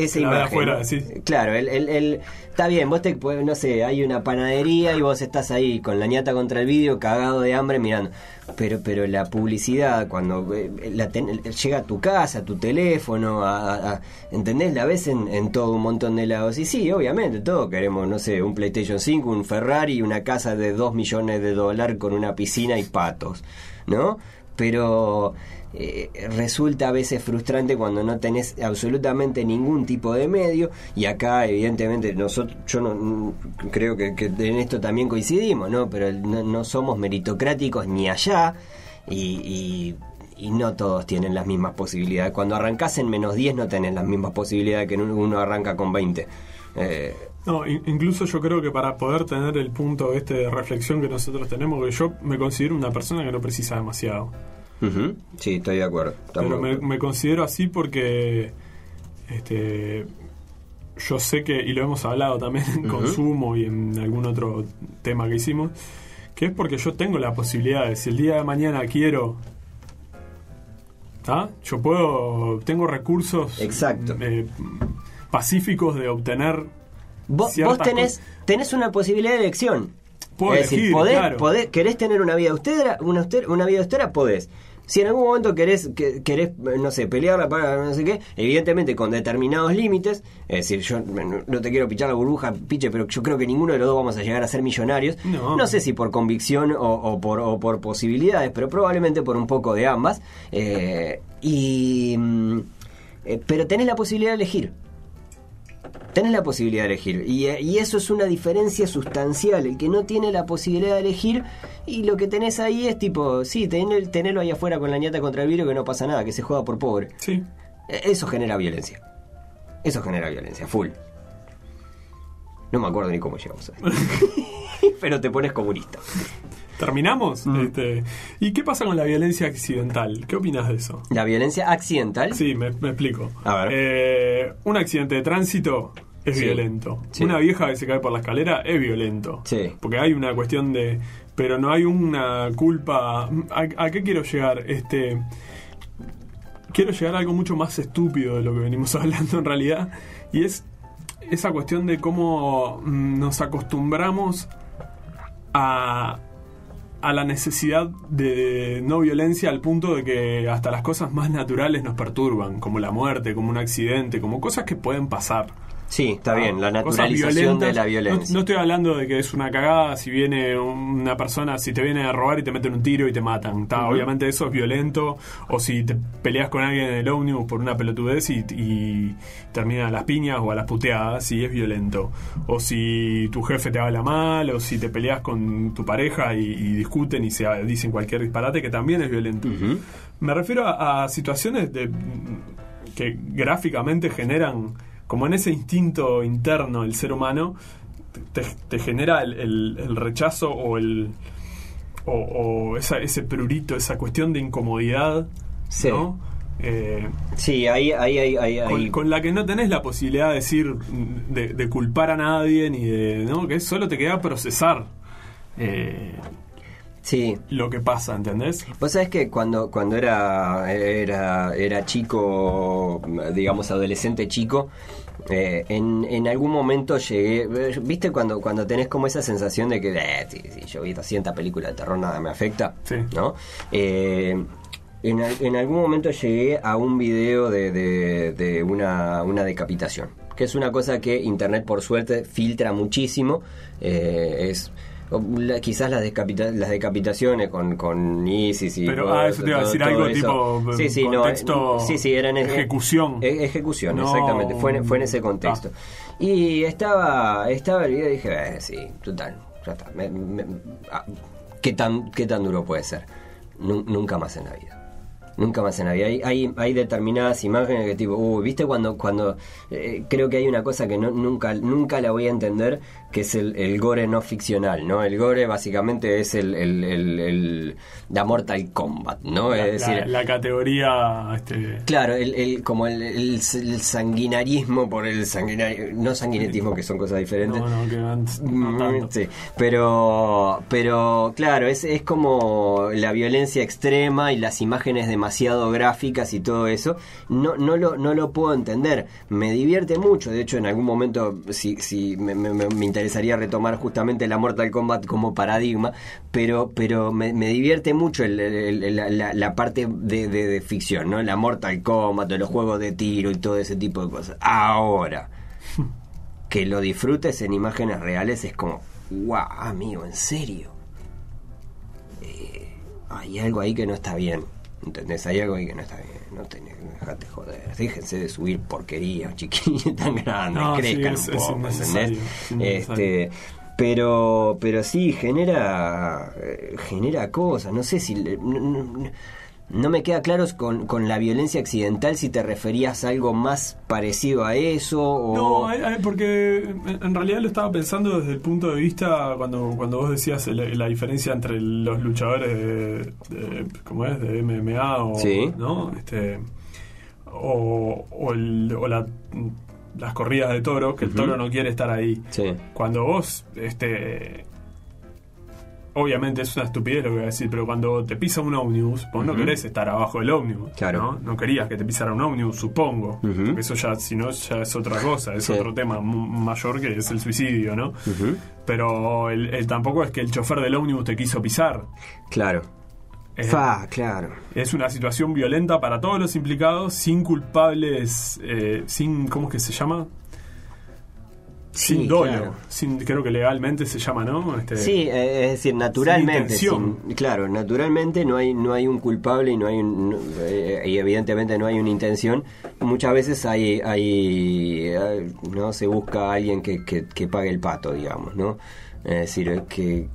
eh, esa La de imagen. afuera, ¿no? sí. Claro, el, el- el- está bien, vos te, pues, no sé, hay una panadería y vos estás ahí con la ñata contra el vidrio, cagado de hambre mirando. Pero, pero la publicidad, cuando eh, la ten- llega a tu casa, a tu teléfono, a, ¿entendés? La ves en, en todo un montón de lados. Y sí, obviamente, todos queremos, no sé, un PlayStation 5, un Ferrari, una casa de 2 millones de dólares con una piscina y patos, ¿no? Pero eh, resulta a veces frustrante cuando no tenés absolutamente ningún tipo de medio y acá evidentemente nosotros yo no mm, creo que, en esto también coincidimos no pero no, no somos meritocráticos ni allá y, y- y no todos tienen las mismas posibilidades. Cuando arrancás en menos 10 no tenés las mismas posibilidades que uno arranca con 20 Eh, No, in- incluso yo creo que para poder tener el punto este de reflexión que nosotros tenemos, que yo me considero una persona que no precisa demasiado. Ujú, sí estoy de acuerdo estamos Pero me, considero así porque este yo sé que, y lo hemos hablado también en consumo y en algún otro tema que hicimos, que es porque yo tengo la posibilidad de, si el día de mañana quiero, ¿está? Yo puedo, tengo recursos Exacto. eh, pacíficos de obtener Vos, vos tenés, tenés una posibilidad de elección. Puedo es decir, elegir, podés, claro. podés- querés tener una vida austera, una, auster- una vida austera, podés. Si en algún momento querés, que- querés, no sé, pelearla para no sé qué, evidentemente con determinados límites, es decir, yo no, no te quiero pichar la burbuja, piche, pero yo creo que ninguno de los dos vamos a llegar a ser millonarios. No. sé si por convicción o, o por, o por posibilidades, pero probablemente por un poco de ambas. Eh, y, mm, eh, pero tenés la posibilidad de elegir. Tenés la posibilidad de elegir. Y, eh, y eso es una diferencia sustancial. El que no tiene la posibilidad de elegir y lo que tenés ahí es tipo, sí, tener, tenerlo ahí afuera con la ñata contra el vidrio que no pasa nada, que se juega por pobre. Sí. Eh, Eso genera violencia. Eso genera violencia, full. No me acuerdo ni cómo llegamos a. *laughs* *laughs* Pero te pones comunista. ¿Terminamos? Este, ¿Y qué pasa con la violencia accidental? ¿Qué opinas de eso? La violencia accidental. Sí, me, me explico. A ver. Eh, un accidente de tránsito es Sí. violento. Sí. Una vieja que se cae por la escalera es violento. Sí. Porque hay una cuestión de... Pero no hay una culpa... ¿A, a qué quiero llegar? Este... Quiero llegar a algo mucho más estúpido de lo que venimos *laughs* hablando en realidad. Y es esa cuestión de cómo mm, nos acostumbramos a, a la necesidad de no violencia al punto de que hasta las cosas más naturales nos perturban, como la muerte, como un accidente, como cosas que pueden pasar. Sí, está bien, la naturalización de la violencia. no estoy hablando de que es una cagada si viene una persona, si te viene a robar y te meten un tiro y te matan. Está. Obviamente eso es violento. O si te peleas con alguien en el ómnibus por una pelotudez y, y termina a las piñas o a las puteadas, sí es violento. O si tu jefe te habla mal, o si te peleas con tu pareja y, y discuten y se dicen cualquier disparate, que también es violento. Me refiero a, a situaciones de, que gráficamente generan, como en ese instinto interno del ser humano, te, te genera el, el- el rechazo o el o, o esa- ese prurito, esa cuestión de incomodidad, Sí. ¿no? Eh, Sí, ahí, ahí, ahí, ahí, con, con la que no tenés la posibilidad de decir, de, de culpar a nadie, ni de, ¿no? Que solo te queda procesar eh, Sí. lo que pasa, ¿entendés? Vos sabés que cuando, cuando era, era, era chico, digamos adolescente chico, eh, en, en algún momento llegué, ¿viste cuando, cuando tenés como esa sensación de que, eh, sí, yo vi 200 películas de terror, nada me afecta? Sí. ¿No? Eh, en, en algún momento llegué a un video de, de- de una, una decapitación, que es una cosa que Internet por suerte filtra muchísimo, eh, es... la- quizás las, decapita- las decapitaciones con, con ISIS y Pero, todo ah, eso te iba a decir todo algo tipo, sí, sí, no, contexto eh, sí, sí, eran ejecución. eh, ejecución, No. exactamente, fue, en- fue en ese contexto. Y estaba, estaba el video y dije, eh, sí, total, ya está. me- me- ah, ¿qué, tan, ¿Qué tan duro puede ser? Nu- nunca más en la vida. Nunca más en la vida. Hay, hay, hay determinadas imágenes que tipo, uy, ¿viste cuando, cuando eh, creo que hay una cosa que no, nunca, nunca la voy a entender, que es el, el gore no ficcional, ¿no? El gore básicamente es el, el, el- la Mortal Kombat, ¿no? la, es decir, la- la categoría este, Claro, el, como el, sanguinarismo por el sanguinario, no sanguinetismo que son cosas diferentes. no, no, que van- no Mm, tanto. sí, pero, pero claro, es, es como la violencia extrema y las imágenes demasiado gráficas y todo eso. No, no, lo, no lo puedo entender. Me divierte mucho. De hecho, en algún momento si, si me- me interesaría retomar justamente la Mortal Kombat como paradigma, pero, pero me, me divierte mucho el- el- el- la, parte de, de- de ficción, ¿no? La Mortal Kombat, los juegos de tiro y todo ese tipo de cosas. Ahora *laughs* que lo disfrutes en imágenes reales es como, wow, amigo, en serio. Eh, hay algo ahí que no está bien. ¿Entendés? Hay algo ahí que no está bien. No tenés, dejate joder. Déjense de subir porquería, *laughs* chiquillos tan grandes. No, sí, crezcan es- un poco, ¿entendés? Este, pero, pero sí, genera, eh, genera cosas. No sé si. no- no me queda claro con, con la violencia accidental si te referías a algo más parecido a eso o... No, hay- hay- porque en en realidad lo estaba pensando desde el punto de vista cuando, cuando vos decías la, la diferencia entre los luchadores de, de- ¿cómo es? de MMA o Sí. ¿no? Este o, o el- o la- las corridas de toro, que el toro no quiere estar ahí. Sí. Cuando vos este obviamente es una estupidez lo que voy a decir, pero cuando te pisa un ómnibus, vos no querés estar abajo del ómnibus. Claro. ¿no? No querías que te pisara un ómnibus, supongo. Porque eso ya, si no, ya es otra cosa, es Sí. otro tema mayor que es el suicidio, ¿no? Pero el, el tampoco es que el chofer del ómnibus te quiso pisar. Claro. Es, Fa, claro. es una situación violenta para todos los implicados, sin culpables, eh, sin, ¿cómo es que se llama? Sin Sí, dolo. claro. Sin, creo que legalmente se llama, ¿no? Este, Sí, eh, es decir, naturalmente, intención. sin- claro, naturalmente no hay no hay un culpable y no hay un, no- eh, y evidentemente no hay una intención. Muchas veces hay hay eh, no se busca a alguien que, que, que pague el pato, digamos, ¿no? Es decir, es que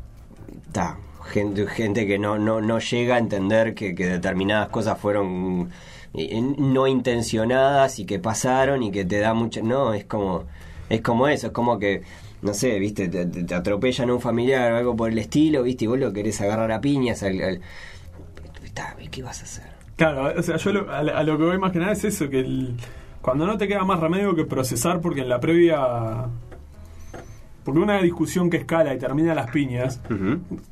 ta, gente gente que no no no llega a entender que, que determinadas cosas fueron no intencionadas y que pasaron y que te da mucha no es como es como eso es como que no sé viste te, te- atropellan a un familiar o algo por el estilo viste y vos lo querés agarrar a piñas al, ¿qué vas a hacer? Claro, o sea, yo lo- a, a lo que voy más que nada es eso, que el- cuando no te queda más remedio que procesar porque en la previa... Porque una discusión que escala y termina a las piñas,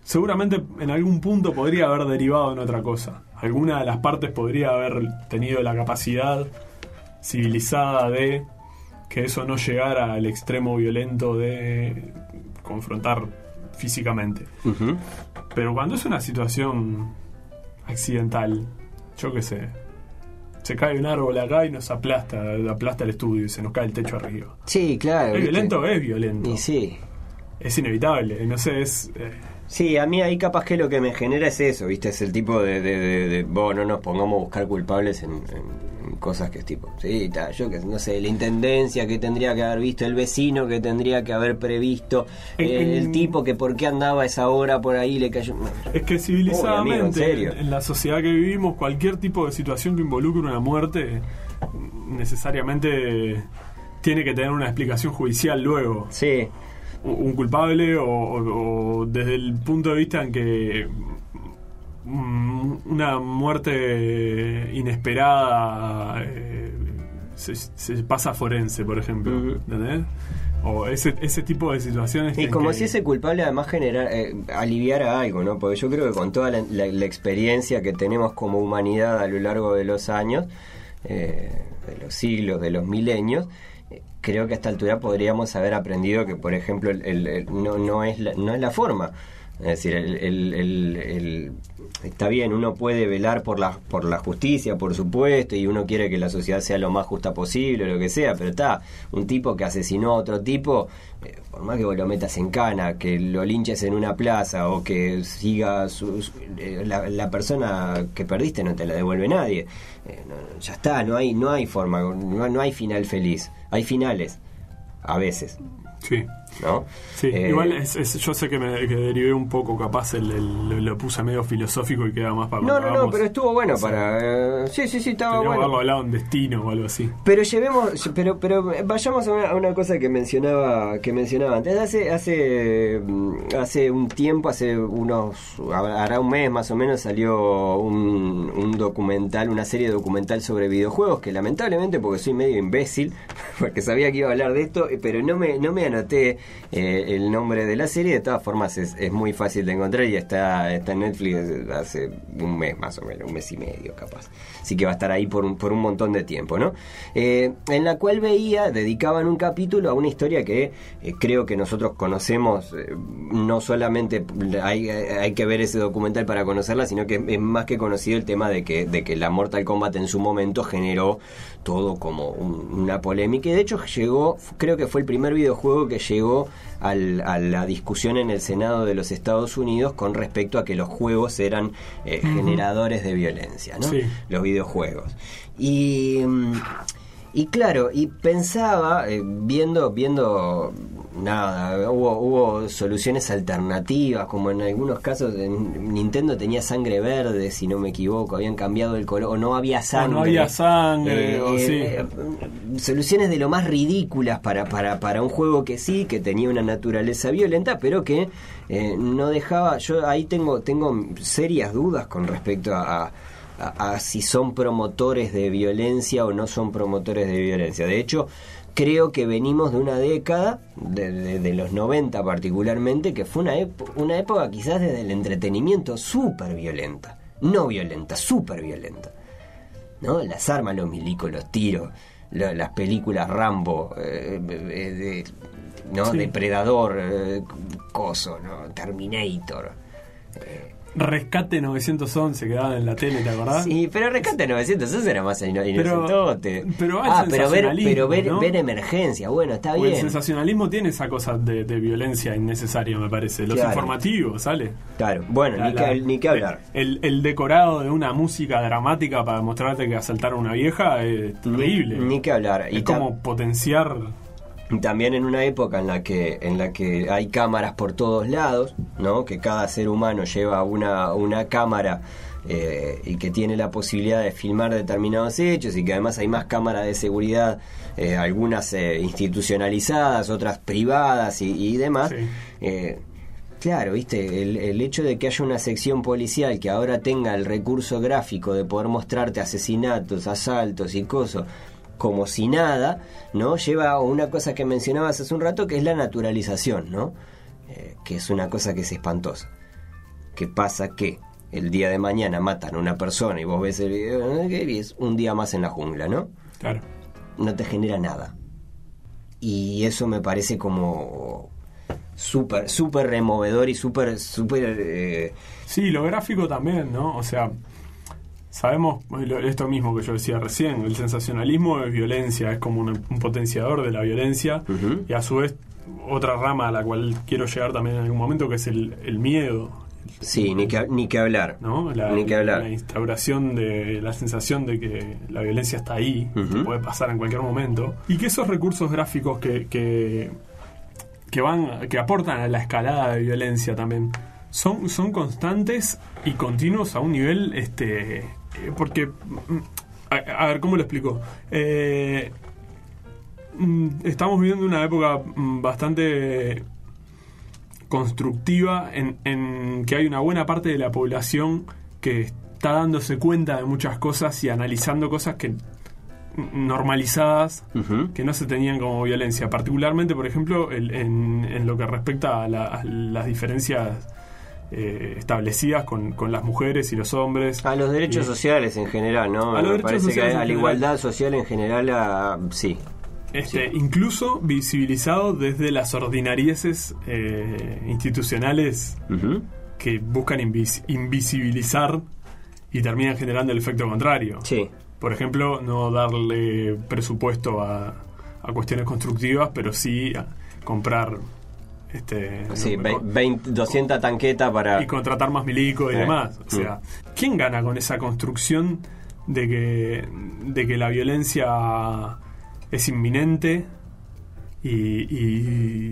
seguramente en algún punto podría haber derivado en otra cosa. Alguna de las partes podría haber tenido la capacidad civilizada de que eso no llegara al extremo violento de confrontar físicamente. Pero cuando es una situación accidental, yo qué sé, se cae un árbol acá y nos aplasta, aplasta el estudio y se nos cae el techo arriba. sí claro ¿Es violento? Es violento. y sí Es inevitable, no sé, es... eh, Sí, a mí ahí capaz que lo que me genera es eso, ¿viste? Es el tipo de, de, de, de, "Vos, no nos pongamos a buscar culpables en cosas que es tipo, sí, ta, yo que no sé, la intendencia que tendría que haber visto, el vecino que tendría que haber previsto, el tipo que por qué andaba a esa hora por ahí le cayó... Es que civilizadamente, amigo, en serio. en la sociedad que vivimos, cualquier tipo de situación que involucre una muerte necesariamente tiene que tener una explicación judicial luego. Sí, Un culpable o, o- o desde el punto de vista en que una muerte inesperada eh, se, se pasa forense, por ejemplo. O ese, ese tipo de situaciones. y como que- si ese culpable además generara, eh, aliviara algo, ¿no? Porque yo creo que con toda la, la- la experiencia que tenemos como humanidad a lo largo de los años, eh, de los siglos, de los milenios, creo que a esta altura podríamos haber aprendido que, por ejemplo, el- el- el- no, no, es la, no es la forma. Es decir, el, el- está bien, uno puede velar por la, por la justicia, por supuesto, y uno quiere que la sociedad sea lo más justa posible, lo que sea, pero está, un tipo que asesinó a otro tipo, eh, por más que vos lo metas en cana, que lo linches en una plaza o que siga su- eh, la, persona que perdiste no te la devuelve nadie. Eh, ya está, no hay, no hay forma, no, no hay final feliz, hay finales, a veces, Sí. ¿No? Sí, Eh, igual es, es- yo sé que me que derivé un poco, capaz el, el- lo, puse medio filosófico y queda más para No, no, no, pero estuvo bueno para... eh, sí, sí, sí, estaba bueno. haberlo hablado en destino o algo así. Pero llevemos, pero, pero vayamos a una, a una cosa que mencionaba, que mencionaba antes. Hace, hace, mm, hace un tiempo, hace unos, hará un mes más o menos, salió un, un documental, una serie documental sobre videojuegos que lamentablemente, porque soy medio imbécil, *laughs* porque sabía que iba a hablar de esto, eh, pero no me, no me anoté eh, el nombre de la serie. De todas formas, es, muy fácil de encontrar y está, está en Netflix hace un mes más o menos, un mes y medio capaz. Así que va a estar ahí por un, por un montón de tiempo, ¿no? Eh, en la cual veía, dedicaban un capítulo a una historia que eh, creo que nosotros conocemos, no solamente hay, hay que ver ese documental para conocerla, sino que es más que conocido el tema de que, de que la Mortal Kombat en su momento generó todo como un- una polémica y de hecho llegó, creo que fue el primer videojuego que llegó al- a la discusión en el Senado de los Estados Unidos con respecto a que los juegos eran eh, generadores de violencia, ¿no? Sí. Los videojuegos. Y, mm, y claro, y pensaba, eh, viendo, viendo, nada, hubo, hubo soluciones alternativas, como en algunos casos en Nintendo tenía sangre verde, si no me equivoco, habían cambiado el color, o no había sangre. había sangre, o sí. eh, soluciones de lo más ridículas para, para, para un juego que sí, que tenía una naturaleza violenta, pero que eh, no dejaba. Yo ahí tengo, tengo serias dudas con respecto a, a- a si son promotores de violencia o no son promotores de violencia. De hecho, creo que venimos de una década, de, de- de los 90 particularmente, que fue una, una época quizás desde el entretenimiento súper violenta. No violenta, súper violenta. ¿no? Las armas, los milicos, los tiros, la- las películas Rambo, eh, eh, de, ¿no? Sí. Depredador, eh, Coso, ¿no? Terminator. Eh, Rescate 911 que daban en la tele, ¿te acordás? Sí, pero Rescate 911 era más ino- inocentote. pero al ah, pero ver, pero ver, ¿no? ver emergencia, bueno, está El bien. sensacionalismo tiene esa cosa de, de violencia innecesaria, me parece. Los Claro. informativos, ¿sale? Claro, bueno, La- ni, la- que, ni que hablar. El, el decorado de una música dramática para mostrarte que asaltaron a una vieja es terrible. Ni que hablar. es Y como potenciar. También en una época en la que en la que hay cámaras por todos lados, ¿no? Que cada ser humano lleva una, una cámara eh, y que tiene la posibilidad de filmar determinados hechos y que además hay más cámaras de seguridad, eh, algunas eh, institucionalizadas, otras privadas y, y demás. Sí. Eh, Claro, viste, el, el hecho de que haya una sección policial que ahora tenga el recurso gráfico de poder mostrarte asesinatos, asaltos y cosas como si nada, ¿no? Lleva a una cosa que mencionabas hace un rato que es la naturalización, ¿no? Eh, que es una cosa que es espantosa. Que pasa que el día de mañana matan a una persona y vos ves el video y es un día más en la jungla, ¿no? Claro. no te genera nada. Y eso me parece como súper, súper removedor y súper, súper... eh, Sí, lo gráfico también, ¿no? O sea, sabemos lo- esto mismo que yo decía recién, el sensacionalismo es violencia, es como un, un potenciador de la violencia y a su vez otra rama a la cual quiero llegar también en algún momento que es el, el miedo, sí, ni que, ni que hablar. ¿no? La, Ni que hablar. la instauración de la sensación de que la violencia está ahí, que puede pasar en cualquier momento y que esos recursos gráficos que, que que van que aportan a la escalada de violencia también son son constantes y continuos a un nivel este eh, porque mm, a, a ver cómo lo explico Eh, mm, estamos viviendo una época mm, bastante constructiva en, en que hay una buena parte de la población que está dándose cuenta de muchas cosas y analizando cosas que normalizadas que no se tenían como violencia, particularmente, por ejemplo, el- en, en lo que respecta a, la- a las diferencias eh, establecidas con, con las mujeres y los hombres. A los derechos Y- sociales en general, ¿no? A los Me derechos parece que sociales a la general. igualdad social en general, a- sí. Este, Incluso visibilizado desde las ordinarieces eh, institucionales que buscan invis- invisibilizar y terminan generando el efecto contrario. Sí. Por ejemplo, no darle presupuesto a, a cuestiones constructivas, pero sí a comprar este Sí, no, ve- con- 20, 200 tanquetas para... y contratar más milicos y Eh, demás. O sea, ¿quién gana con esa construcción de que, de que la violencia es inminente y,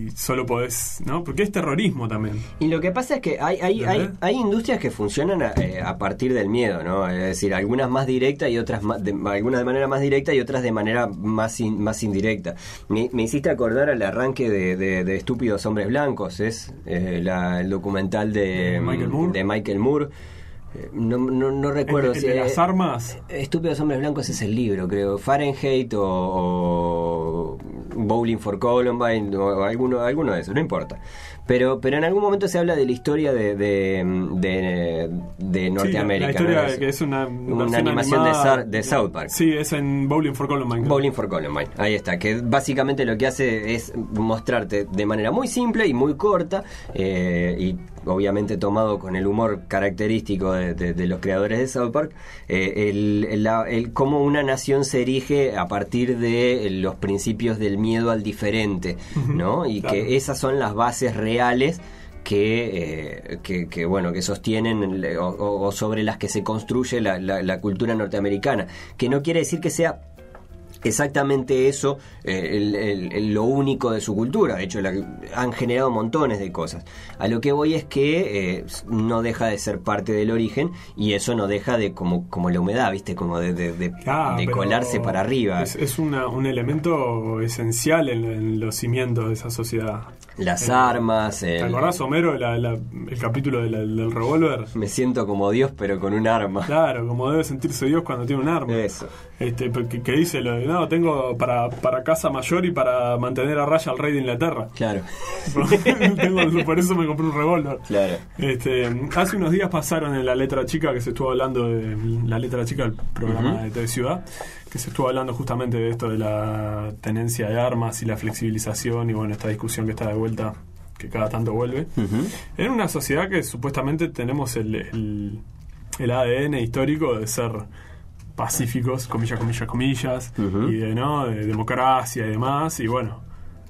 y solo podés, ¿no? Porque es terrorismo también. Y lo que pasa es que hay, hay, hay, industrias que funcionan a, eh, a partir del miedo, ¿no? Es decir, algunas más directas y otras más, de, algunas de manera más directa y otras de manera más, in- más indirecta. Me, me hiciste acordar al arranque de, de- de Estúpidos Hombres Blancos, es eh, la- el documental de, De Michael Moore. de Michael Moore. Eh, No, no, no recuerdo si las armas. Estúpidos Hombres Blancos es el libro, creo. Fahrenheit o, o Bowling for Columbine o alguno, alguno de esos, no importa. Pero, pero en algún momento se habla de la historia de, de, de, de Sí, Norteamérica. la historia ¿no? Que es una, una animación de, South Park. Sí, es en Bowling for Columbine. Bowling for Columbine, ahí está, que básicamente lo que hace es mostrarte de manera muy simple y muy corta, eh, y obviamente tomado con el humor característico de, los creadores de South Park, eh, el, el- la- el cómo una nación se erige a partir de los principios del miedo al diferente, ¿no? Y claro. que esas son las bases reales que, eh, que, que, bueno que sostienen o, sobre las que se construye la, la- la cultura norteamericana. Que no quiere decir que sea exactamente eso eh, el- el- el- lo único de su cultura. De hecho la- han generado montones de cosas. A lo que voy es que eh, no deja de ser parte del origen y eso no deja de como como la humedad viste como de, de, de- Ah, de colarse para arriba. Es, es una- un elemento esencial en, en los cimientos de esa sociedad. Las Eh, armas ¿Te el- acordás, Homero, la- la- el capítulo de la- del revólver? me siento como Dios pero con un arma Claro, como debe sentirse Dios cuando tiene un arma. eso Este, que, que dice, lo de, no, tengo para, para casa mayor y para mantener a raya al rey de Inglaterra. claro *laughs* Tengo- por eso me compré un revólver. claro Este, hace unos días pasaron en la letra chica que se estuvo hablando de la letra chica del programa de TV Ciudad, que se estuvo hablando justamente de esto de la tenencia de armas y la flexibilización y bueno, esta discusión que está de vuelta que cada tanto vuelve, en una sociedad que supuestamente tenemos el, el, el ADN histórico de ser pacíficos, comillas, comillas, comillas, y de, ¿no? de democracia y demás, y bueno,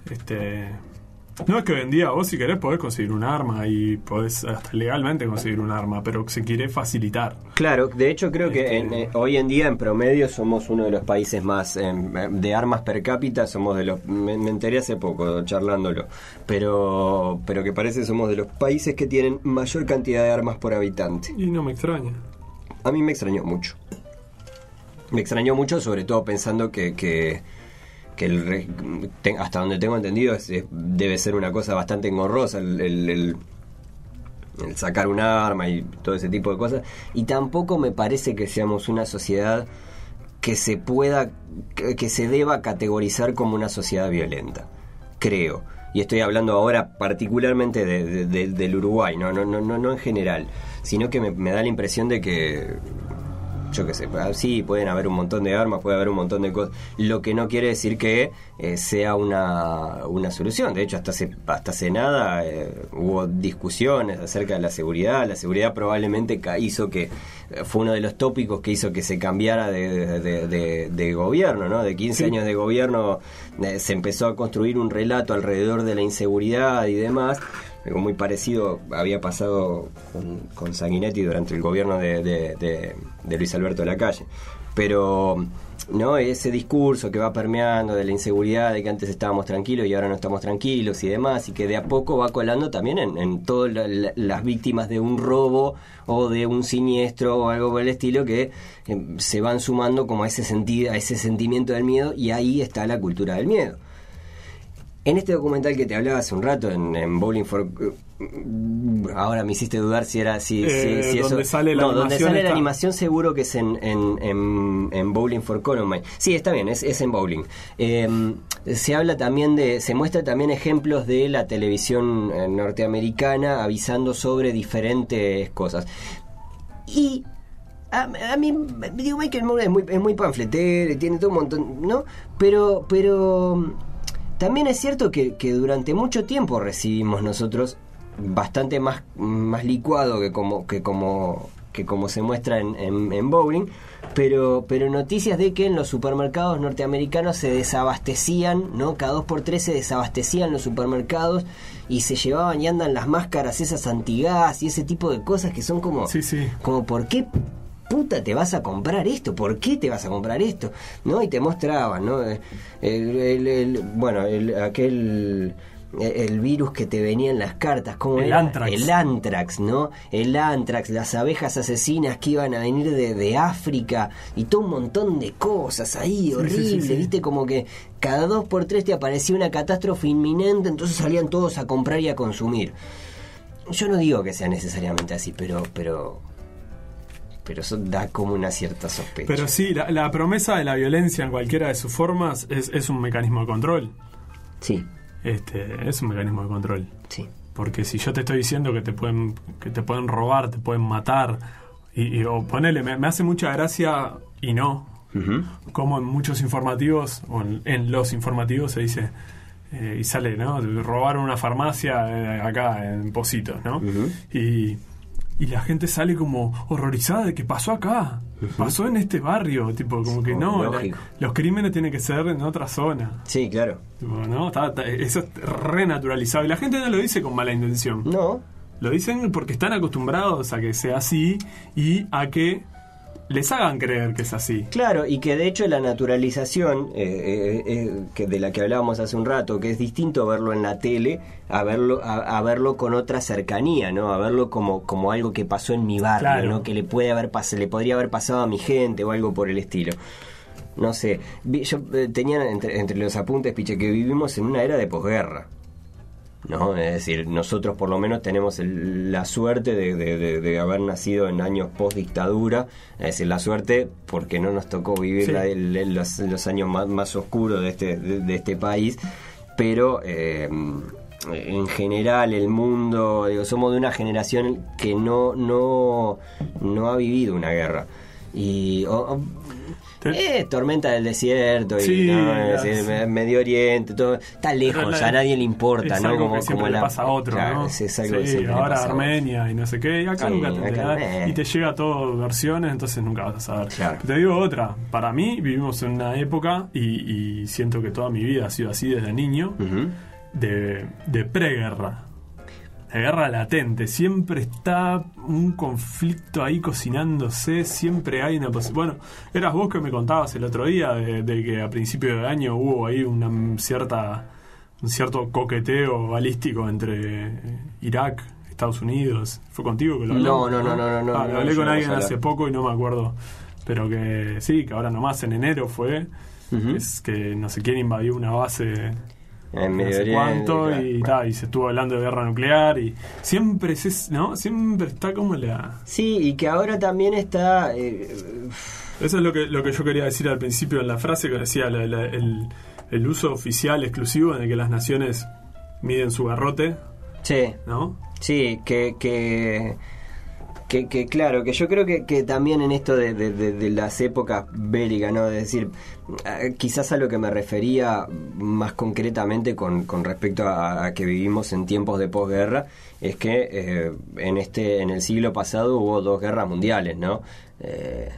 este no es que hoy en día vos si querés podés conseguir un arma y podés hasta legalmente conseguir un arma, pero se quiere facilitar. Claro, de hecho creo que Este- en, eh, hoy en día en promedio somos uno de los países más em, de armas per cápita, somos de los, me, me enteré hace poco charlándolo, pero, pero que parece somos de los países que tienen mayor cantidad de armas por habitante. Y no me extraña. A mí me extrañó mucho. Me extrañó mucho, sobre todo pensando que, que, que el hasta donde tengo entendido debe ser una cosa bastante engorrosa el, sacar un arma y todo ese tipo de cosas. Y tampoco me parece que seamos una sociedad que se pueda, que, se deba categorizar como una sociedad violenta. Creo. Y estoy hablando ahora particularmente de- de- de- del Uruguay, no, no, no, no, en general, sino que me da la impresión de que yo qué sé, ah, sí, pueden haber un montón de armas, puede haber un montón de cosas, lo que no quiere decir que eh, sea una, una solución. De hecho, hasta hace, hasta hace nada eh, hubo discusiones acerca de la seguridad. La seguridad probablemente hizo que, eh, fue uno de los tópicos que hizo que se cambiara de, de- de- de gobierno, ¿no? De 15 años de gobierno eh, se empezó a construir un relato alrededor de la inseguridad y demás. Algo muy parecido había pasado con, Sanguinetti durante el gobierno de, de- de- de Luis Alberto de la Calle. Pero no ese discurso que va permeando de la inseguridad, de que antes estábamos tranquilos y ahora no estamos tranquilos y demás, y que de a poco va colando también en, todas la- las víctimas de un robo o de un siniestro o algo por el estilo que eh, se van sumando como a ese, sentido, a ese sentimiento del miedo y ahí está la cultura del miedo. En este documental que te hablaba hace un rato, en, en Bowling for... Ahora me hiciste dudar si era... Si, Eh, si, si eso... donde sale la no, donde sale la animación seguro que es en, en, en, en Bowling for Columbine. Sí, está bien, es, es en Bowling. Eh, se habla también de... Se muestra también ejemplos de la televisión eh, norteamericana avisando sobre diferentes cosas. Y a, a mí, digo, Michael Moore es muy, es muy panfletero tiene todo un montón, ¿no? Pero, pero también es cierto que, que durante mucho tiempo recibimos nosotros bastante más, más licuado que como, que como, que como se muestra en, en, en Bowling, pero, pero noticias de que en los supermercados norteamericanos se desabastecían, ¿no? Cada dos por tres se desabastecían los supermercados y se llevaban y andan las máscaras esas antigas y ese tipo de cosas que son como, Sí, sí. como ¿por qué puta te vas a comprar esto? ¿Por qué te vas a comprar esto? ¿No? Y te mostraban, ¿no? Eh, El, el- el- bueno, el, aquel el, el virus que te venía en las cartas, ¿cómo El era? anthrax. El antrax, ¿no? El antrax, las abejas asesinas que iban a venir de, de África y todo un montón de cosas ahí, sí, horrible, sí. ¿viste? Como que cada dos por tres te aparecía una catástrofe inminente, entonces salían todos a comprar y a consumir. Yo no digo que sea necesariamente así, pero, pero, pero eso da como una cierta sospecha. Pero sí, la, la promesa de la violencia en cualquiera de sus formas es, es un mecanismo de control. Sí, Este, es un mecanismo de control. sí. Porque si yo te estoy diciendo que te pueden, que te pueden robar, te pueden matar, y, y- o ponele, me, me hace mucha gracia y no, como en muchos informativos, o en, en los informativos se dice, eh, y sale, ¿no? Robaron una farmacia eh, acá en Positos, ¿no? Y, y la gente sale como horrorizada de que pasó acá, pasó en este barrio, tipo, como que Oh, no, la- los crímenes tienen que ser en otra zona. Sí, claro. Tipo, ¿no? Está- está- eso es renaturalizado. Y la gente no lo dice con mala intención. No, Lo dicen porque están acostumbrados a que sea así y a que les hagan creer que es así. Claro, y que de hecho la naturalización, eh, eh, eh, que de la que hablábamos hace un rato, que es distinto verlo en la tele a verlo, a, a verlo con otra cercanía, ¿no? A verlo como, como algo que pasó en mi barrio, Claro. ¿no? Que le puede haber pas- le podría haber pasado a mi gente o algo por el estilo. No sé, yo eh, tenía entre, entre los apuntes, Piche, que vivimos en una era de posguerra. ¿No? Es decir, nosotros por lo menos tenemos el- la suerte de, de- de- de haber nacido en años post dictadura, es decir, la suerte porque no nos tocó vivir Sí. la- el- los, los años más, más oscuros de este, de, este país, pero eh, en general el mundo, digo, somos de una generación que no, no, no ha vivido una guerra. Y o- Eh, tormenta del desierto y Sí, sí. Medio Oriente, todo está lejos, la- a nadie le importa, es ¿no? algo Como, que como le la- pasa a otro, claro, ¿no? es, algo Sí, ahora pasa a otro. Armenia y no sé qué, y acá nunca te acá no. y te llega todo versiones, entonces nunca vas a saber. Claro. Te digo otra, para mí vivimos en una época, y, y siento que toda mi vida ha sido así desde niño, de preguerra. De guerra latente, siempre está un conflicto ahí cocinándose, siempre hay una posibilidad. Bueno, eras vos que me contabas el otro día de, de que a principio de año hubo ahí una cierta un cierto coqueteo balístico entre eh, Irak, Estados Unidos. ¿Fue contigo que lo hablamos? No, no, no, no, no, Ah, no, lo hablé no con alguien hace poco y no me acuerdo. Pero que sí, que ahora nomás en enero fue. Es que no sé quién invadió una base En no sé Oriente. cuánto claro. y, ta, y se estuvo hablando de guerra nuclear y siempre es, ¿no? Siempre está como la Sí, y que ahora también está. eh, eso es lo que lo que yo quería decir al principio en la frase que decía la- la- el, el uso oficial exclusivo en el que las naciones miden su garrote, sí, ¿no? Sí, que, que, que, que claro, que yo creo que, que también en esto de, de- las épocas bélicas, ¿no? Es decir, eh, quizás a lo que me refería más concretamente con, respecto a, que vivimos en tiempos de posguerra, es que eh, en este en el siglo pasado hubo dos guerras mundiales, ¿no? Eh,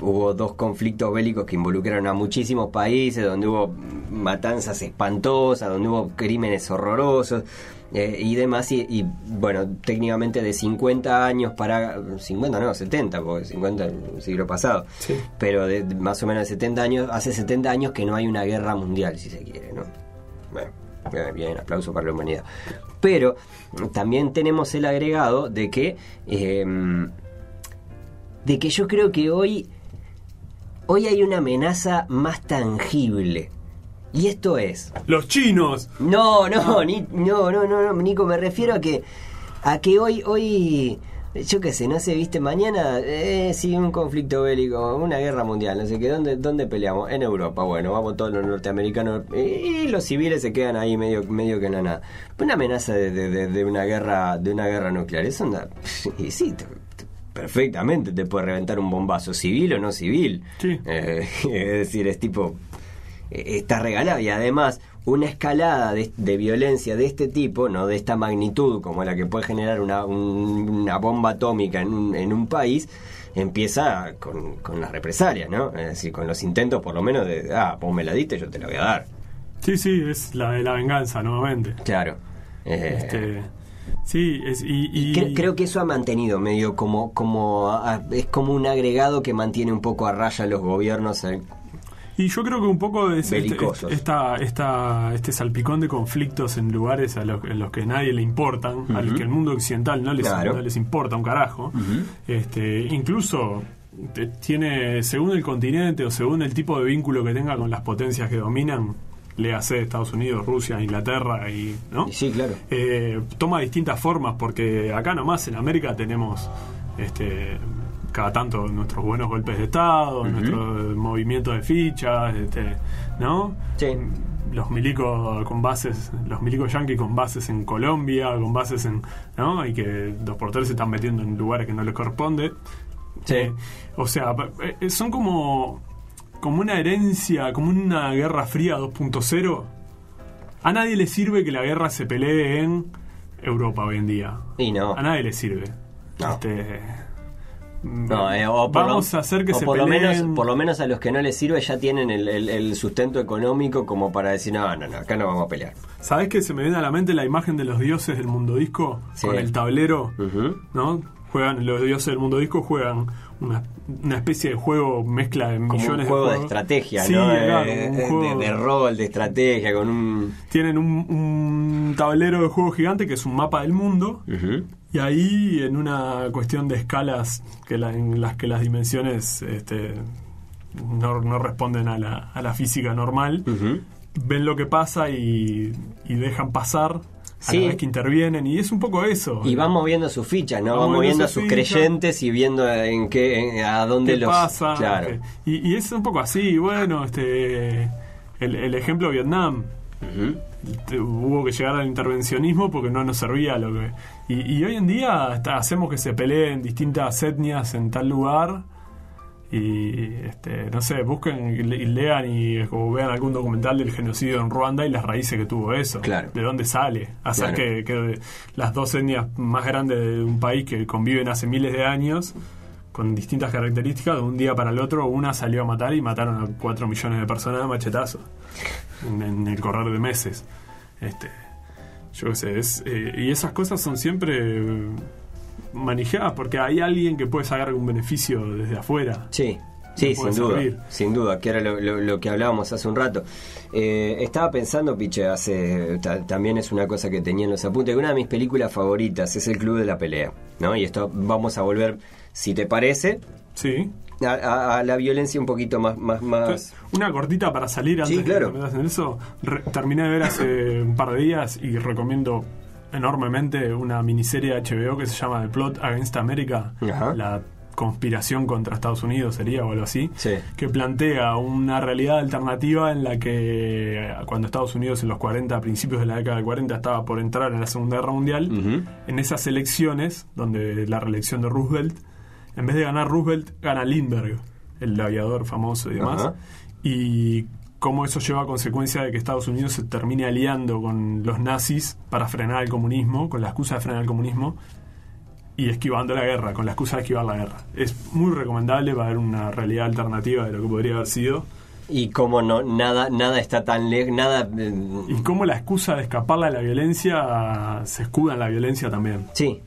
hubo dos conflictos bélicos que involucraron a muchísimos países, donde hubo matanzas espantosas, donde hubo crímenes horrorosos eh, y demás. Y, y, bueno, técnicamente de 50 años para. 50 no, 70, porque 50 el siglo pasado. Sí. Pero de, más o menos de 70 años, hace 70 años que no hay una guerra mundial, si se quiere, ¿no? Bueno, bien, bien, aplauso para la humanidad. Pero también tenemos el agregado de que. em, de que yo creo que hoy hoy hay una amenaza más tangible. Y esto es, Los chinos. no, no, ni, no, no, no, no, Nico, me refiero a que a que hoy hoy yo qué sé, no sé, viste, mañana eh, sí un conflicto bélico, una guerra mundial, no sé qué, ¿dónde, dónde peleamos? En Europa, bueno, vamos todos los norteamericanos y, y los civiles se quedan ahí medio medio que en la nada. Una amenaza de, de- una guerra de una guerra nuclear, eso anda *laughs* y sí, perfectamente te puede reventar un bombazo civil o no civil. Sí. Eh, *laughs* es decir, es tipo eh, está regalado y además una escalada de, de violencia de este tipo, no de esta magnitud como la que puede generar una, un- una bomba atómica en un, en un país, empieza con, con las represalias, ¿no? Es decir, con los intentos por lo menos de, ah, vos me la diste, yo te la voy a dar. Sí, sí, es la de la venganza nuevamente. Claro. Eh, Este, sí, es, y, y- Cre- creo que eso ha mantenido medio como como es como un agregado que mantiene un poco a raya los gobiernos eh, Y yo creo que un poco es este, Belicosos. esta, esta, este salpicón de conflictos en lugares a los, en los que nadie le importan, al que el mundo occidental no les, Claro. no les importa un carajo. este, incluso te- tiene, según el continente o según el tipo de vínculo que tenga con las potencias que dominan, léase Estados Unidos, Rusia, Inglaterra y. ¿no? sí claro eh, toma distintas formas porque acá nomás en América tenemos este cada tanto nuestros buenos golpes de estado, nuestro movimiento de fichas, este, ¿no? Sí. Los milicos con bases, los milicos yanquis con bases en Colombia, con bases en, ¿no? Y que dos por tres se están metiendo en lugares que no les corresponde. Sí. Eh, o sea, eh, son como como una herencia, como una guerra fría 2.0. A nadie le sirve que la guerra se pelee en Europa hoy en día. y no A nadie le sirve. No. Este, No, eh, o por vamos lo, a hacer que o se por lo peleen. menos por lo menos a los que no les sirve ya tienen el, el- el sustento económico como para decir no no no acá no vamos a pelear ¿Sabes que se me viene a la mente la imagen de los dioses del mundo disco? Sí. Con el tablero. ¿no? Juegan, los dioses del mundo disco juegan una, una especie de juego mezcla de como millones un juego de, estrategia Sí, no claro, Eh, un de, juego- de- de rol de estrategia con un Tienen un, un tablero de juego gigante que es un mapa del mundo. Y ahí, en una cuestión de escalas que la- en las que las dimensiones este, no, no responden a la, a la física normal, ven lo que pasa y, y dejan pasar a Sí. la vez que intervienen. Y es un poco eso. y van moviendo sus fichas no Van van moviendo a sus fichas. creyentes y viendo en qué en- a dónde ¿Qué los pasa? claro Este, y, y es un poco así. Bueno, este el, el ejemplo de Vietnam. Ujú. Te- hubo que llegar al intervencionismo porque no nos servía lo que y, y hoy en día está- hacemos que se peleen distintas etnias en tal lugar Y este, no sé, busquen y le- y lean y como vean algún documental del genocidio en Ruanda y las raíces que tuvo eso. Claro. De dónde sale. Hacer Claro. que, que las dos etnias más grandes de un país que conviven hace miles de años con distintas características, de un día para el otro una salió a matar y mataron a 4 millones de personas de machetazo en, en el correr de meses. Este, yo qué sé, es, eh, y esas cosas son siempre eh, manejadas porque hay alguien que puede sacar algún beneficio desde afuera. Sí, sí, sin duda, sin duda, que era lo, lo- lo que hablábamos hace un rato. Eh, estaba pensando, Piche, hace, ta- también es una cosa que tenía en los apuntes, que una de mis películas favoritas es El Club de la Pelea, ¿no? Y esto vamos a volver, si te parece, Sí. a, a- a la violencia un poquito más... más, más Una cortita para salir antes Sí, claro. de que te metas en eso. Re- terminé de ver hace un par de días y recomiendo enormemente una miniserie de HBO que se llama The Plot Against America. Ajá. La conspiración contra Estados Unidos sería o algo así. Sí. Que plantea una realidad alternativa en la que eh, cuando Estados Unidos en los 40, a principios de la década del 40, estaba por entrar en la Segunda Guerra Mundial, en esas elecciones, donde la reelección de Roosevelt, en vez de ganar Roosevelt, gana Lindbergh, el aviador famoso y demás. Y cómo eso lleva a consecuencia de que Estados Unidos se termine aliando con los nazis para frenar el comunismo, con la excusa de frenar el comunismo, y esquivando la guerra, con la excusa de esquivar la guerra. Es muy recomendable para ver una realidad alternativa de lo que podría haber sido. Y como no, nada, nada está tan lejos, nada... eh, Y cómo la excusa de escaparle a la violencia se escuda en la violencia también. sí,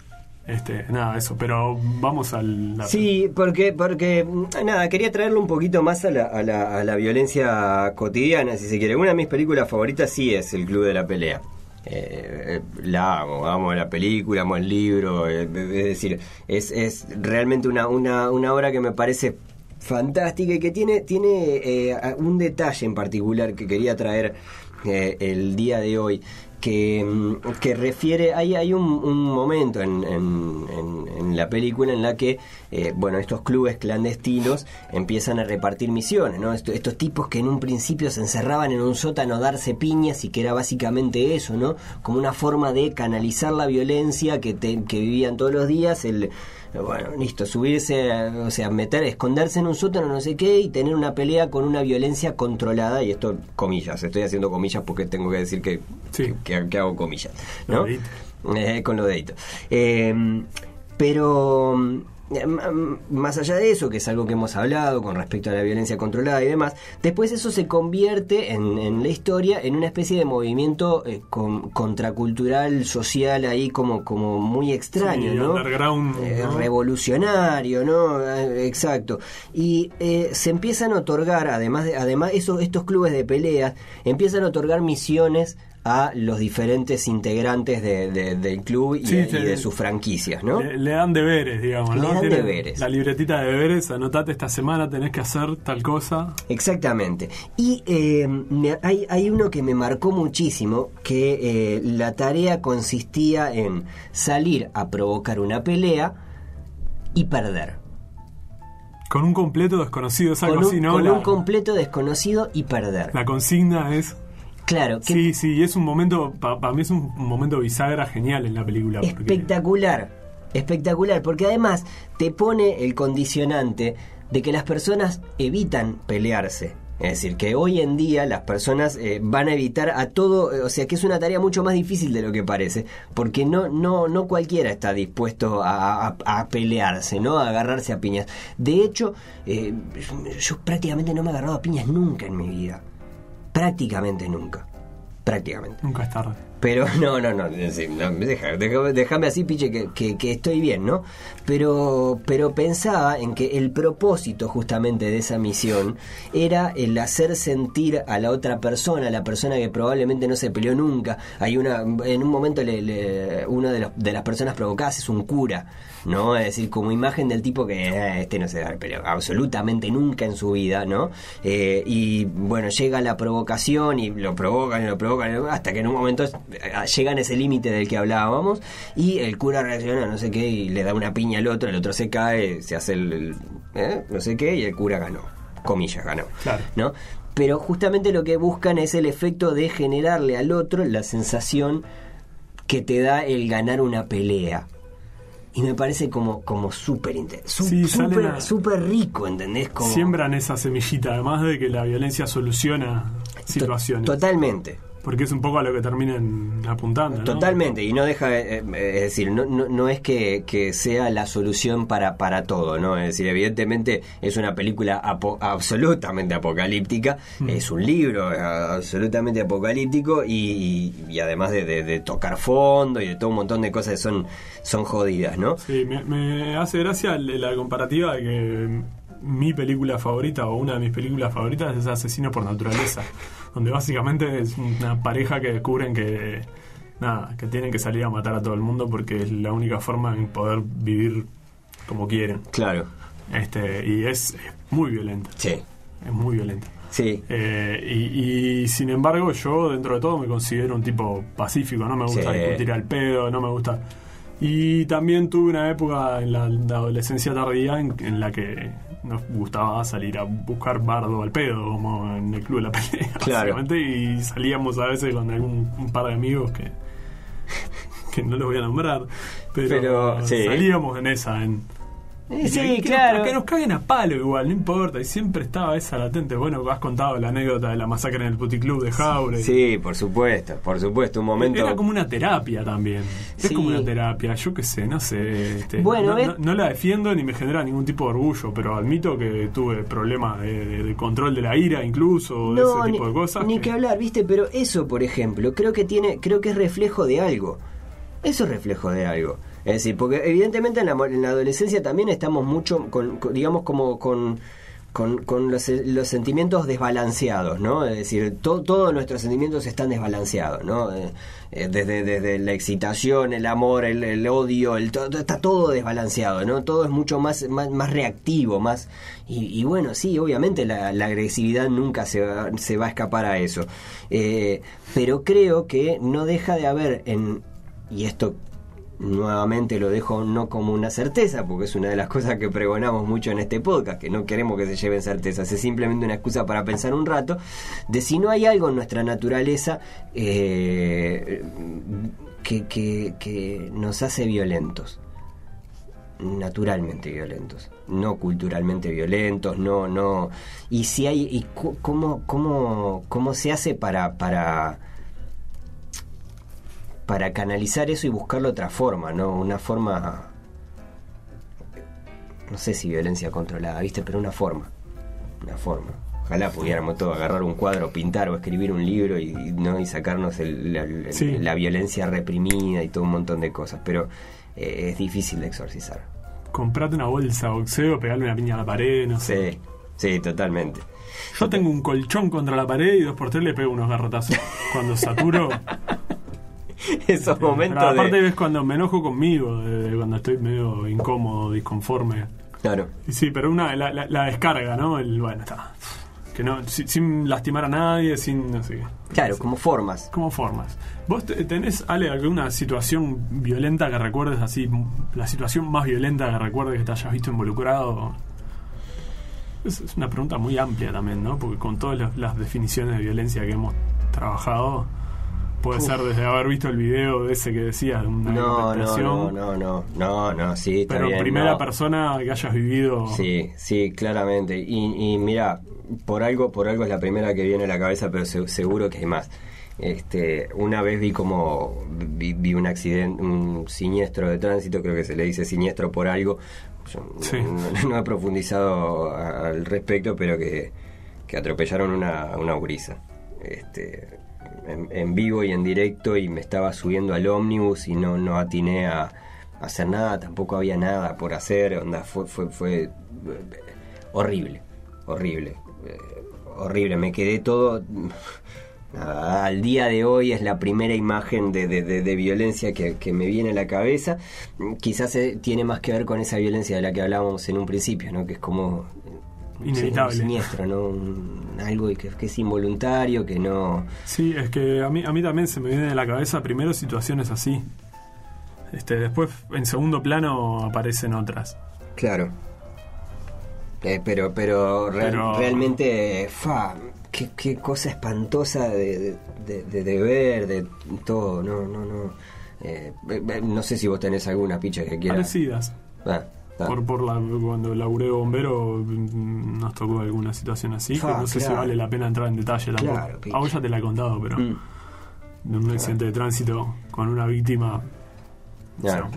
Este, nada, eso. Pero vamos al. Sí, porque, porque mm, nada, quería traerlo un poquito más a la, a, la, a la violencia cotidiana, si se quiere. Una de mis películas favoritas sí es El Club de la Pelea. Eh, eh, la amo, amo la película, amo el libro, eh, es decir, es, es realmente una, una, una obra que me parece fantástica y que tiene, tiene un detalle en particular que quería traer el día de hoy que, mm, que refiere, hay, hay un, un momento en, en- en- la película en la que, eh, bueno, estos clubes clandestinos empiezan a repartir misiones, ¿no? Esto- estos tipos que en un principio se encerraban en un sótano a darse piñas y que era básicamente eso, ¿no? Como una forma de canalizar la violencia que, te- que vivían todos los días, el... Bueno, listo, subirse, o sea, meter, esconderse en un sótano, no sé qué, y tener una pelea con una violencia controlada, y esto, comillas, estoy haciendo comillas porque tengo que decir que, Sí. que, que hago comillas, ¿no? Eh, con lo dedito. Eh, pero más allá de eso, que es algo que hemos hablado con respecto a la violencia controlada y demás, después eso se convierte en, en la historia en una especie de movimiento eh, con- contracultural, social ahí como, como muy extraño, Sí, ¿no? underground, Eh, ¿no? revolucionario, ¿no? Eh, Exacto. Y eh, se empiezan a otorgar, además de, además esos, estos clubes de peleas, empiezan a otorgar misiones a los diferentes integrantes de- de- del club y, Sí, y sí. de sus franquicias, ¿no? Le, le dan deberes, digamos, Le ¿no? dan Tienen deberes. La libretita de deberes, anotate esta semana, tenés que hacer tal cosa. Exactamente. Y eh, me- hay, hay uno que me marcó muchísimo, que eh, la tarea consistía en salir a provocar una pelea y perder. Con un completo desconocido, es algo Con, un, así, ¿no? con La, un completo desconocido y perder. la consigna es. Claro, que Sí, sí, es un momento, para mí es un, momento bisagra genial en la película. porque- espectacular, espectacular, porque además te pone el condicionante de que las personas evitan pelearse. Es decir, que hoy en día las personas eh, van a evitar a todo, eh, o sea que es una tarea mucho más difícil de lo que parece, porque no, no, no cualquiera está dispuesto a, a- a pelearse, ¿no? A agarrarse a piñas. De hecho, eh, yo prácticamente no me he agarrado a piñas nunca en mi vida. Prácticamente nunca. Prácticamente. Nunca es tarde. Pero *laughs* no, no, no, no, déjame así, piche, que, que- que estoy bien, ¿no? Pero, pero pensaba en que el propósito justamente de esa misión era el hacer sentir a la otra persona, a la persona que probablemente no se peleó nunca. Hay una, en un momento le, le- una de, los- de las personas provocadas es un cura, ¿no? Es decir, como imagen del tipo que eh, este no se ha peleado absolutamente nunca en su vida, ¿no? Eh, y bueno, llega la provocación y lo provocan y lo provocan hasta que en un momento eh, llegan a ese límite del que hablábamos y el cura reacciona, no sé qué, y le da una piña al otro, el otro se cae, se hace el, el- ¿eh? no sé qué, y el cura ganó, comillas, ganó, Claro. ¿no? Pero justamente lo que buscan es el efecto de generarle al otro la sensación que te da el ganar una pelea. Y me parece como, como súper Sí, súper rico, ¿entendés? Como, Siembran esa semillita, además de que la violencia soluciona situaciones. Totalmente. Porque es un poco a lo que terminan apuntando. ¿no? Totalmente, y no deja, eh, eh, es decir, no, no, no es que, que sea la solución para, para todo, ¿no? Es decir, evidentemente es una película apo- absolutamente apocalíptica, Mm. es un libro eh, absolutamente apocalíptico y, y- y además de, de- de tocar fondo y de todo un montón de cosas que son, son jodidas, ¿no? Sí, me, me hace gracia la comparativa de que mi película favorita o una de mis películas favoritas es Asesino por Naturaleza, donde básicamente es una pareja que descubren que nada, que tienen que salir a matar a todo el mundo porque es la única forma en poder vivir como quieren. Claro, Este, y es, es muy violenta, sí, es muy violenta. sí, Eh, y, y, sin embargo, yo dentro de todo me considero un tipo pacífico, no me gusta Sí. discutir al pedo, no me gusta. Y también tuve una época en la, la adolescencia tardía en, en la que nos gustaba salir a buscar bardo al pedo, como en el club de la pelea, *laughs* Claro. básicamente, y salíamos a veces con algún un par de amigos que que no los voy a nombrar, pero, Pero, sí. salíamos en esa, en, y sí, que nos- claro. que nos caguen a palo igual, no importa. Y siempre estaba esa latente. Bueno, has contado la anécdota de la masacre en el puticlub de Jaure. Sí, por supuesto, por supuesto, un momento... Era como una terapia también. Es como una terapia, yo qué sé, no sé. este, Bueno, no, es- no- no la defiendo ni me genera ningún tipo de orgullo, pero admito que tuve problemas de, de- de control de la ira, incluso, de ese ni, tipo de cosas. ni que hablar, ¿viste? Pero eso, por ejemplo, creo que tiene, creo que es reflejo de algo. Eso es reflejo de algo. Es decir, porque evidentemente en la, en la adolescencia también estamos mucho, con, digamos, como con, con, los, sentimientos desbalanceados, ¿no? Es decir, to- todos nuestros sentimientos están desbalanceados, ¿no? Eh, eh, desde, desde la excitación, el amor, el, odio, el, to- está todo desbalanceado, ¿no? Todo es mucho más, más, más reactivo, más... Y, y bueno, sí, obviamente la, la agresividad nunca se va, se va a escapar a eso. Eh, pero creo que no deja de haber en... Y esto nuevamente lo dejo no como una certeza, porque es una de las cosas que pregonamos mucho en este podcast, que no queremos que se lleven certezas, es simplemente una excusa para pensar un rato, de si no hay algo en nuestra naturaleza eh, que, que- que nos hace violentos naturalmente violentos, no culturalmente violentos, no, no. Y si hay, y cómo, cómo, cómo se hace para, para, para canalizar eso y buscarlo otra forma, ¿no? Una forma, no sé si violencia controlada, ¿viste? Pero una forma, una forma. Ojalá pudiéramos todos agarrar un cuadro, pintar o escribir un libro y, y, no y sacarnos el- la, el- Sí. la violencia reprimida y todo un montón de cosas, pero eh, es difícil de exorcizar. Comprate una bolsa de boxeo, pegarle una piña a la pared, no sé. Sí, sí, totalmente. Yo tengo un colchón contra la pared y dos por tres le pego unos garrotazos. *laughs* Cuando saturo. *laughs* Esos Pero momentos aparte de... ves cuando me enojo conmigo, de, de cuando estoy medio incómodo, disconforme. Claro, sí, pero una la, la- la descarga, ¿no? El, bueno, está. Que no, si- sin lastimar a nadie, sin no sé qué. claro, como formas. ¿Cómo formas? ¿Vos te- tenés, Ale, alguna situación violenta que recuerdes así? La situación más violenta que recuerdes que te hayas visto involucrado. Es, es una pregunta muy amplia también, ¿no? Porque con todas las, las definiciones de violencia que hemos trabajado, puede Uf. ser desde haber visto el video de ese que decías de una No, no, no, no, no, no, no, sí, está pero bien, primera no. persona que hayas vivido. Sí, sí, claramente. Y, y mira, por algo, por algo es la primera que viene a la cabeza, pero se- seguro que hay más. Este, una vez vi como vi, vi un accidente, un siniestro de tránsito, creo que se le dice siniestro por algo. Yo Sí. no, no he profundizado al respecto, pero que, que atropellaron una, una gurisa. Este, en, vivo y en directo y me estaba subiendo al ómnibus y no, no atiné a, a hacer nada, tampoco había nada por hacer, onda, fue, fue, fue eh, horrible, horrible, eh, horrible, me quedé todo... *laughs* nada, al día de hoy es la primera imagen de, de- de- de violencia que, que me viene a la cabeza. Quizás eh, tiene más que ver con esa violencia de la que hablábamos en un principio, ¿no? que es como Inevitable. un siniestro, ¿no? Algo que, que es involuntario, que no... Sí, es que a mí, a mí también se me viene a la cabeza primero situaciones así. Este, después, en segundo plano, aparecen otras. Claro. Eh, pero pero, real- Pero- realmente, fa, qué, qué cosa espantosa de, de, de- de ver, de todo, no, no, no. Eh, eh, no sé si vos tenés alguna picha que quieras. Parecidas. Ah. Por, por la, cuando laburé de bombero nos tocó alguna situación así, que no sé si vale la pena entrar en detalle tampoco. Claro, a vos ya te la he contado, pero Mm, de un accidente de tránsito con una víctima, o sea, claro.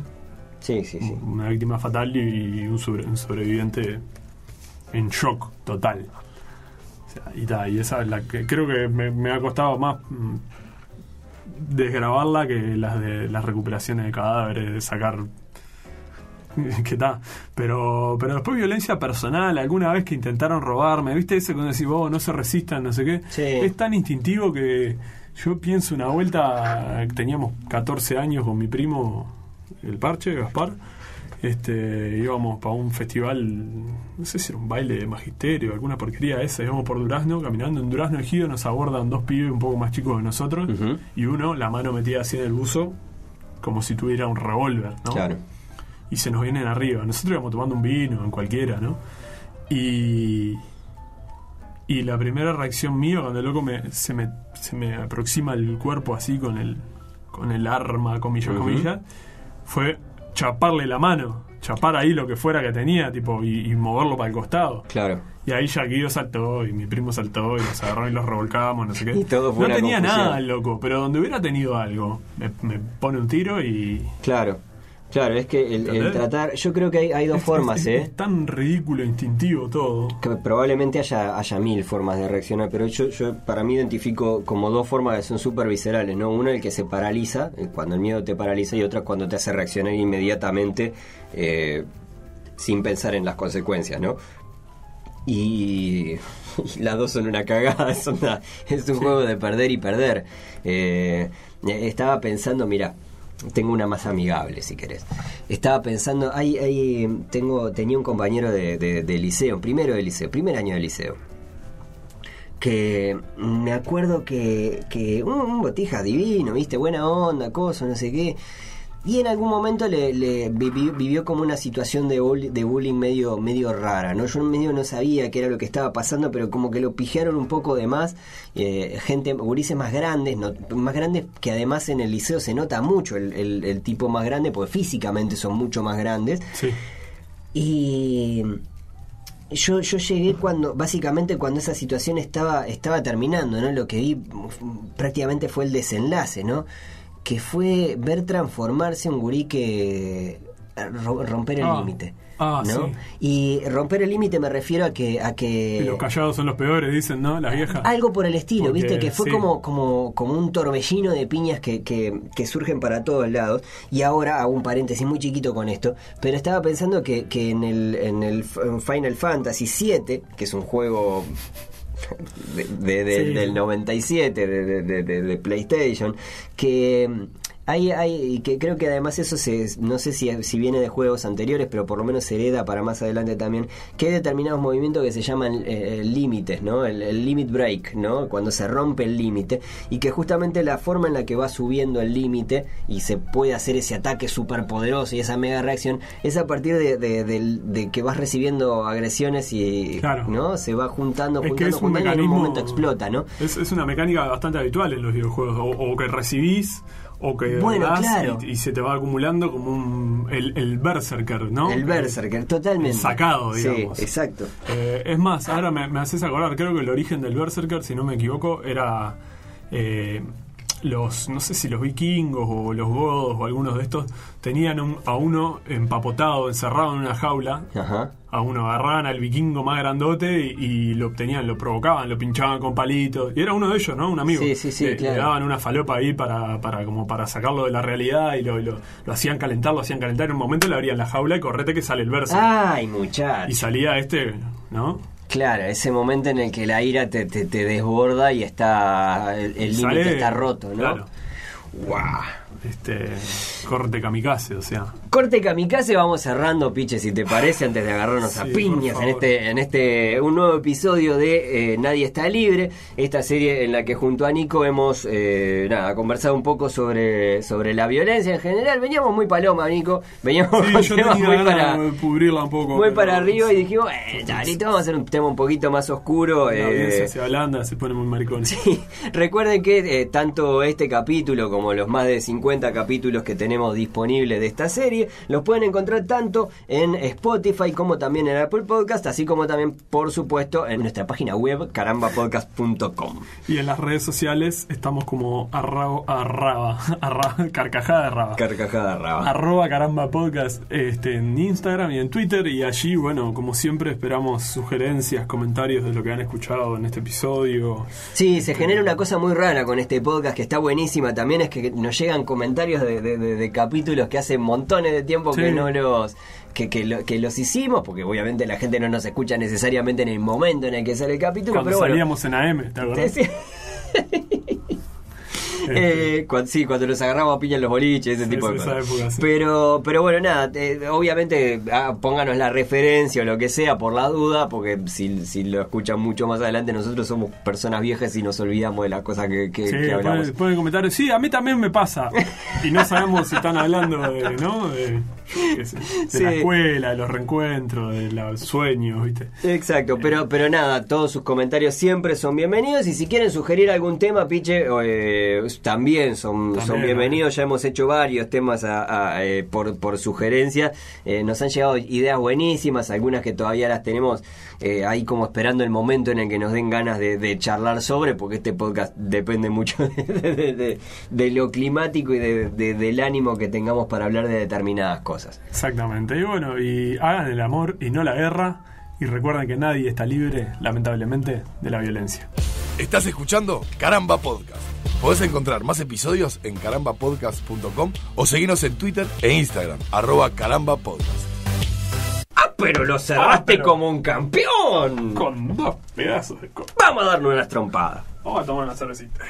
Sí, sí, sí. una víctima fatal y un, sobre- un sobreviviente en shock total. O sea, y, ta, y esa es la que creo que me, me ha costado más mm, desgrabarla que las de las recuperaciones de cadáveres, de sacar *laughs* que tal, pero pero después violencia personal, alguna vez que intentaron robarme, ¿viste ese cuando decís vos no se resistan, no sé qué? Sí. Es tan instintivo que yo pienso una vuelta, teníamos 14 años con mi primo, el parche, Gaspar, este íbamos para un festival, no sé si era un baile de magisterio, alguna porquería esa, íbamos por Durazno, caminando en Durazno Ejido, nos abordan dos pibes un poco más chicos que nosotros, y uno, la mano metida así en el buzo, como si tuviera un revólver, ¿no? Claro. Y se nos vienen arriba. Nosotros íbamos tomando un vino en cualquiera, ¿no? Y. Y la primera reacción mía cuando el loco me, se, me, se me aproxima el cuerpo así con el, con el arma, comillas, Ujú. comillas, fue chaparle la mano, chapar ahí lo que fuera que tenía, tipo, y, y moverlo para el costado. Claro. Y ahí ya Guido saltó y mi primo saltó y nos agarró y los revolcamos, no sé qué. Y todo fue no una tenía confusión. nada loco, pero donde hubiera tenido algo, me, me pone un tiro y Claro. Claro, es que el, tratar. Yo creo que hay, hay dos Es- formas, es, ¿eh? es tan ridículo, instintivo todo. que probablemente haya, haya mil formas de reaccionar, pero yo, yo para mí identifico como dos formas que son súper viscerales, ¿no? Una el que se paraliza, eh, cuando el miedo te paraliza, y otra cuando te hace reaccionar inmediatamente eh, sin pensar en las consecuencias, ¿no? Y, *laughs* y las dos son una cagada, *laughs* es, una- es un juego de perder y perder. Eh, estaba pensando, mira, tengo una más amigable si querés. Estaba pensando, hay, hay, tengo, tenía un compañero de, de- de liceo, primero de liceo, primer año de liceo. Que me acuerdo que, que un, un botija divino, viste, buena onda, cosa, no sé qué. Y en algún momento le, le vivió, vivió como una situación de, bull- de bullying medio, medio rara, ¿no? Yo medio no sabía qué era lo que estaba pasando, pero como que lo pijaron un poco de más. eh, gente, gurises más grandes, no- más grandes que además en el liceo se nota mucho el, el- el tipo más grande, porque físicamente son mucho más grandes. Sí. Y yo, yo llegué cuando, básicamente cuando esa situación estaba, estaba terminando, ¿no? Lo que vi prácticamente fue el desenlace, ¿no? Que fue ver transformarse un gurí que ro- romper el Ah, límite. ah, ¿no? sí. Y romper el límite me refiero a que, a que los callados son los peores, dicen, ¿no? Las viejas. algo por el estilo, Porque, ¿viste? Que fue sí. como, como, como un torbellino de piñas que, que, que surgen para todos lados. Y ahora hago un paréntesis muy chiquito con esto. Pero estaba pensando que, que en, el, en el Final Fantasy VII, que es un juego de, de- Sí. del 97 de, de- PlayStation, que hay, hay que creo que además eso se, no sé si, si viene de juegos anteriores, pero por lo menos se hereda para más adelante también, que hay determinados movimientos que se llaman eh, límites, ¿no? El, el limit break, ¿no? Cuando se rompe el límite y que justamente la forma en la que va subiendo el límite y se puede hacer ese ataque súper poderoso y esa mega reacción es a partir de, de- del- de que vas recibiendo agresiones y Claro. ¿no? se va juntando, Es que juntando, es un juntando y en un momento explota, ¿no? Es, es una mecánica bastante habitual en los videojuegos. O, o que recibís, o que Bueno, das claro. y, y se te va acumulando como un. El, el Berserker, ¿no? El Berserker, totalmente. El sacado, digamos. Sí, exacto. Eh, es más, ahora me, me haces acordar, creo que el origen del Berserker, si no me equivoco, era eh, los, no sé si los vikingos o los godos o algunos de estos, tenían un- a uno empapotado, encerrado en una jaula, Ajá. a uno agarraban al vikingo más grandote y, y lo obtenían, lo provocaban, lo pinchaban con palitos. Y era uno de ellos, ¿no? Un amigo. Sí, sí, sí, Le- claro. Le daban una falopa ahí para, para, como para sacarlo de la realidad y lo, lo, lo hacían calentar, lo hacían calentar. En un momento le abrían la jaula y correte que sale el verso. Ay, muchacho. Y salía este, ¿no? Claro, ese momento en el que la ira te, te, te desborda y está el límite está roto, ¿no? Claro. Guau. Este, corte kamikaze, o sea. Corte kamikaze, vamos cerrando, piche, si te parece, antes de agarrarnos a piñas en este, en este, un nuevo episodio de eh, Nadie está libre, esta serie en la que junto a Nico hemos, eh, nada, conversado un poco sobre, sobre la violencia en general. Veníamos muy paloma, Nico, veníamos Sí, con yo temas tenía muy para, un poco. muy para arriba y dijimos, eh, ya, listo, vamos a hacer un tema un poquito más oscuro. La eh, se ablanda, se pone muy maricón. *laughs* Sí, recuerden que eh, tanto este capítulo como los más de 50 50 capítulos que tenemos disponibles de esta serie. Los pueden encontrar tanto en Spotify como también en Apple Podcast, así como también, por supuesto, en nuestra página web carambapodcast.com. Y en las redes sociales estamos como arraba, arraba, arraba carcajada de raba. Carcajada raba. Arroba caramba podcast este, en Instagram y en Twitter y allí, bueno, como siempre esperamos sugerencias, comentarios de lo que han escuchado en este episodio. Sí, se genera una cosa muy rara con este podcast que está buenísima también, es que nos llegan comentarios de, de- de- de capítulos que hace montones de tiempo que no los... Que, que, lo- que los hicimos, porque obviamente la gente no nos escucha necesariamente en el momento en el que sale el capítulo, Cuando pero bueno. salíamos en AM, ¿te acordás? Sí, sí. *laughs* *laughs* Eh, cuan- sí, cuando nos agarramos a piña en los boliches, ese Sí, tipo de cosas. época, sí. Pero, pero bueno, nada, eh, obviamente ah, pónganos la referencia o lo que sea por la duda, porque si, si lo escuchan mucho más adelante, nosotros somos personas viejas y nos olvidamos de las cosas que, que, Sí, que hablamos. pueden, pueden comentar, sí, a mí también me pasa. Y no sabemos si están hablando de, ¿no? De, *laughs* de Sí. la escuela, de los reencuentros, de los sueños, ¿viste? Exacto, pero, pero nada, todos sus comentarios siempre son bienvenidos y si quieren sugerir algún tema, Piche, eh, también son, También, son bienvenidos. Ya hemos hecho varios temas a- a, eh, por, por sugerencia. Eh, nos han llegado ideas buenísimas, algunas que todavía las tenemos eh, ahí como esperando el momento en el que nos den ganas de, de charlar sobre, porque este podcast depende mucho *laughs* de, de- de- de lo climático y de- de- del ánimo que tengamos para hablar de determinadas cosas. Exactamente. Y bueno, y hagan el amor y no la guerra. Y recuerden que nadie está libre, lamentablemente, de la violencia. Estás escuchando Caramba Podcast. Podés encontrar más episodios en carambapodcast.com o seguirnos en Twitter e Instagram, arroba carambapodcast. ¡Ah, pero lo cerraste Ah, pero- como un campeón! Con dos pedazos de co- Vamos a darnos unas trompadas. Vamos a tomar una cervecita.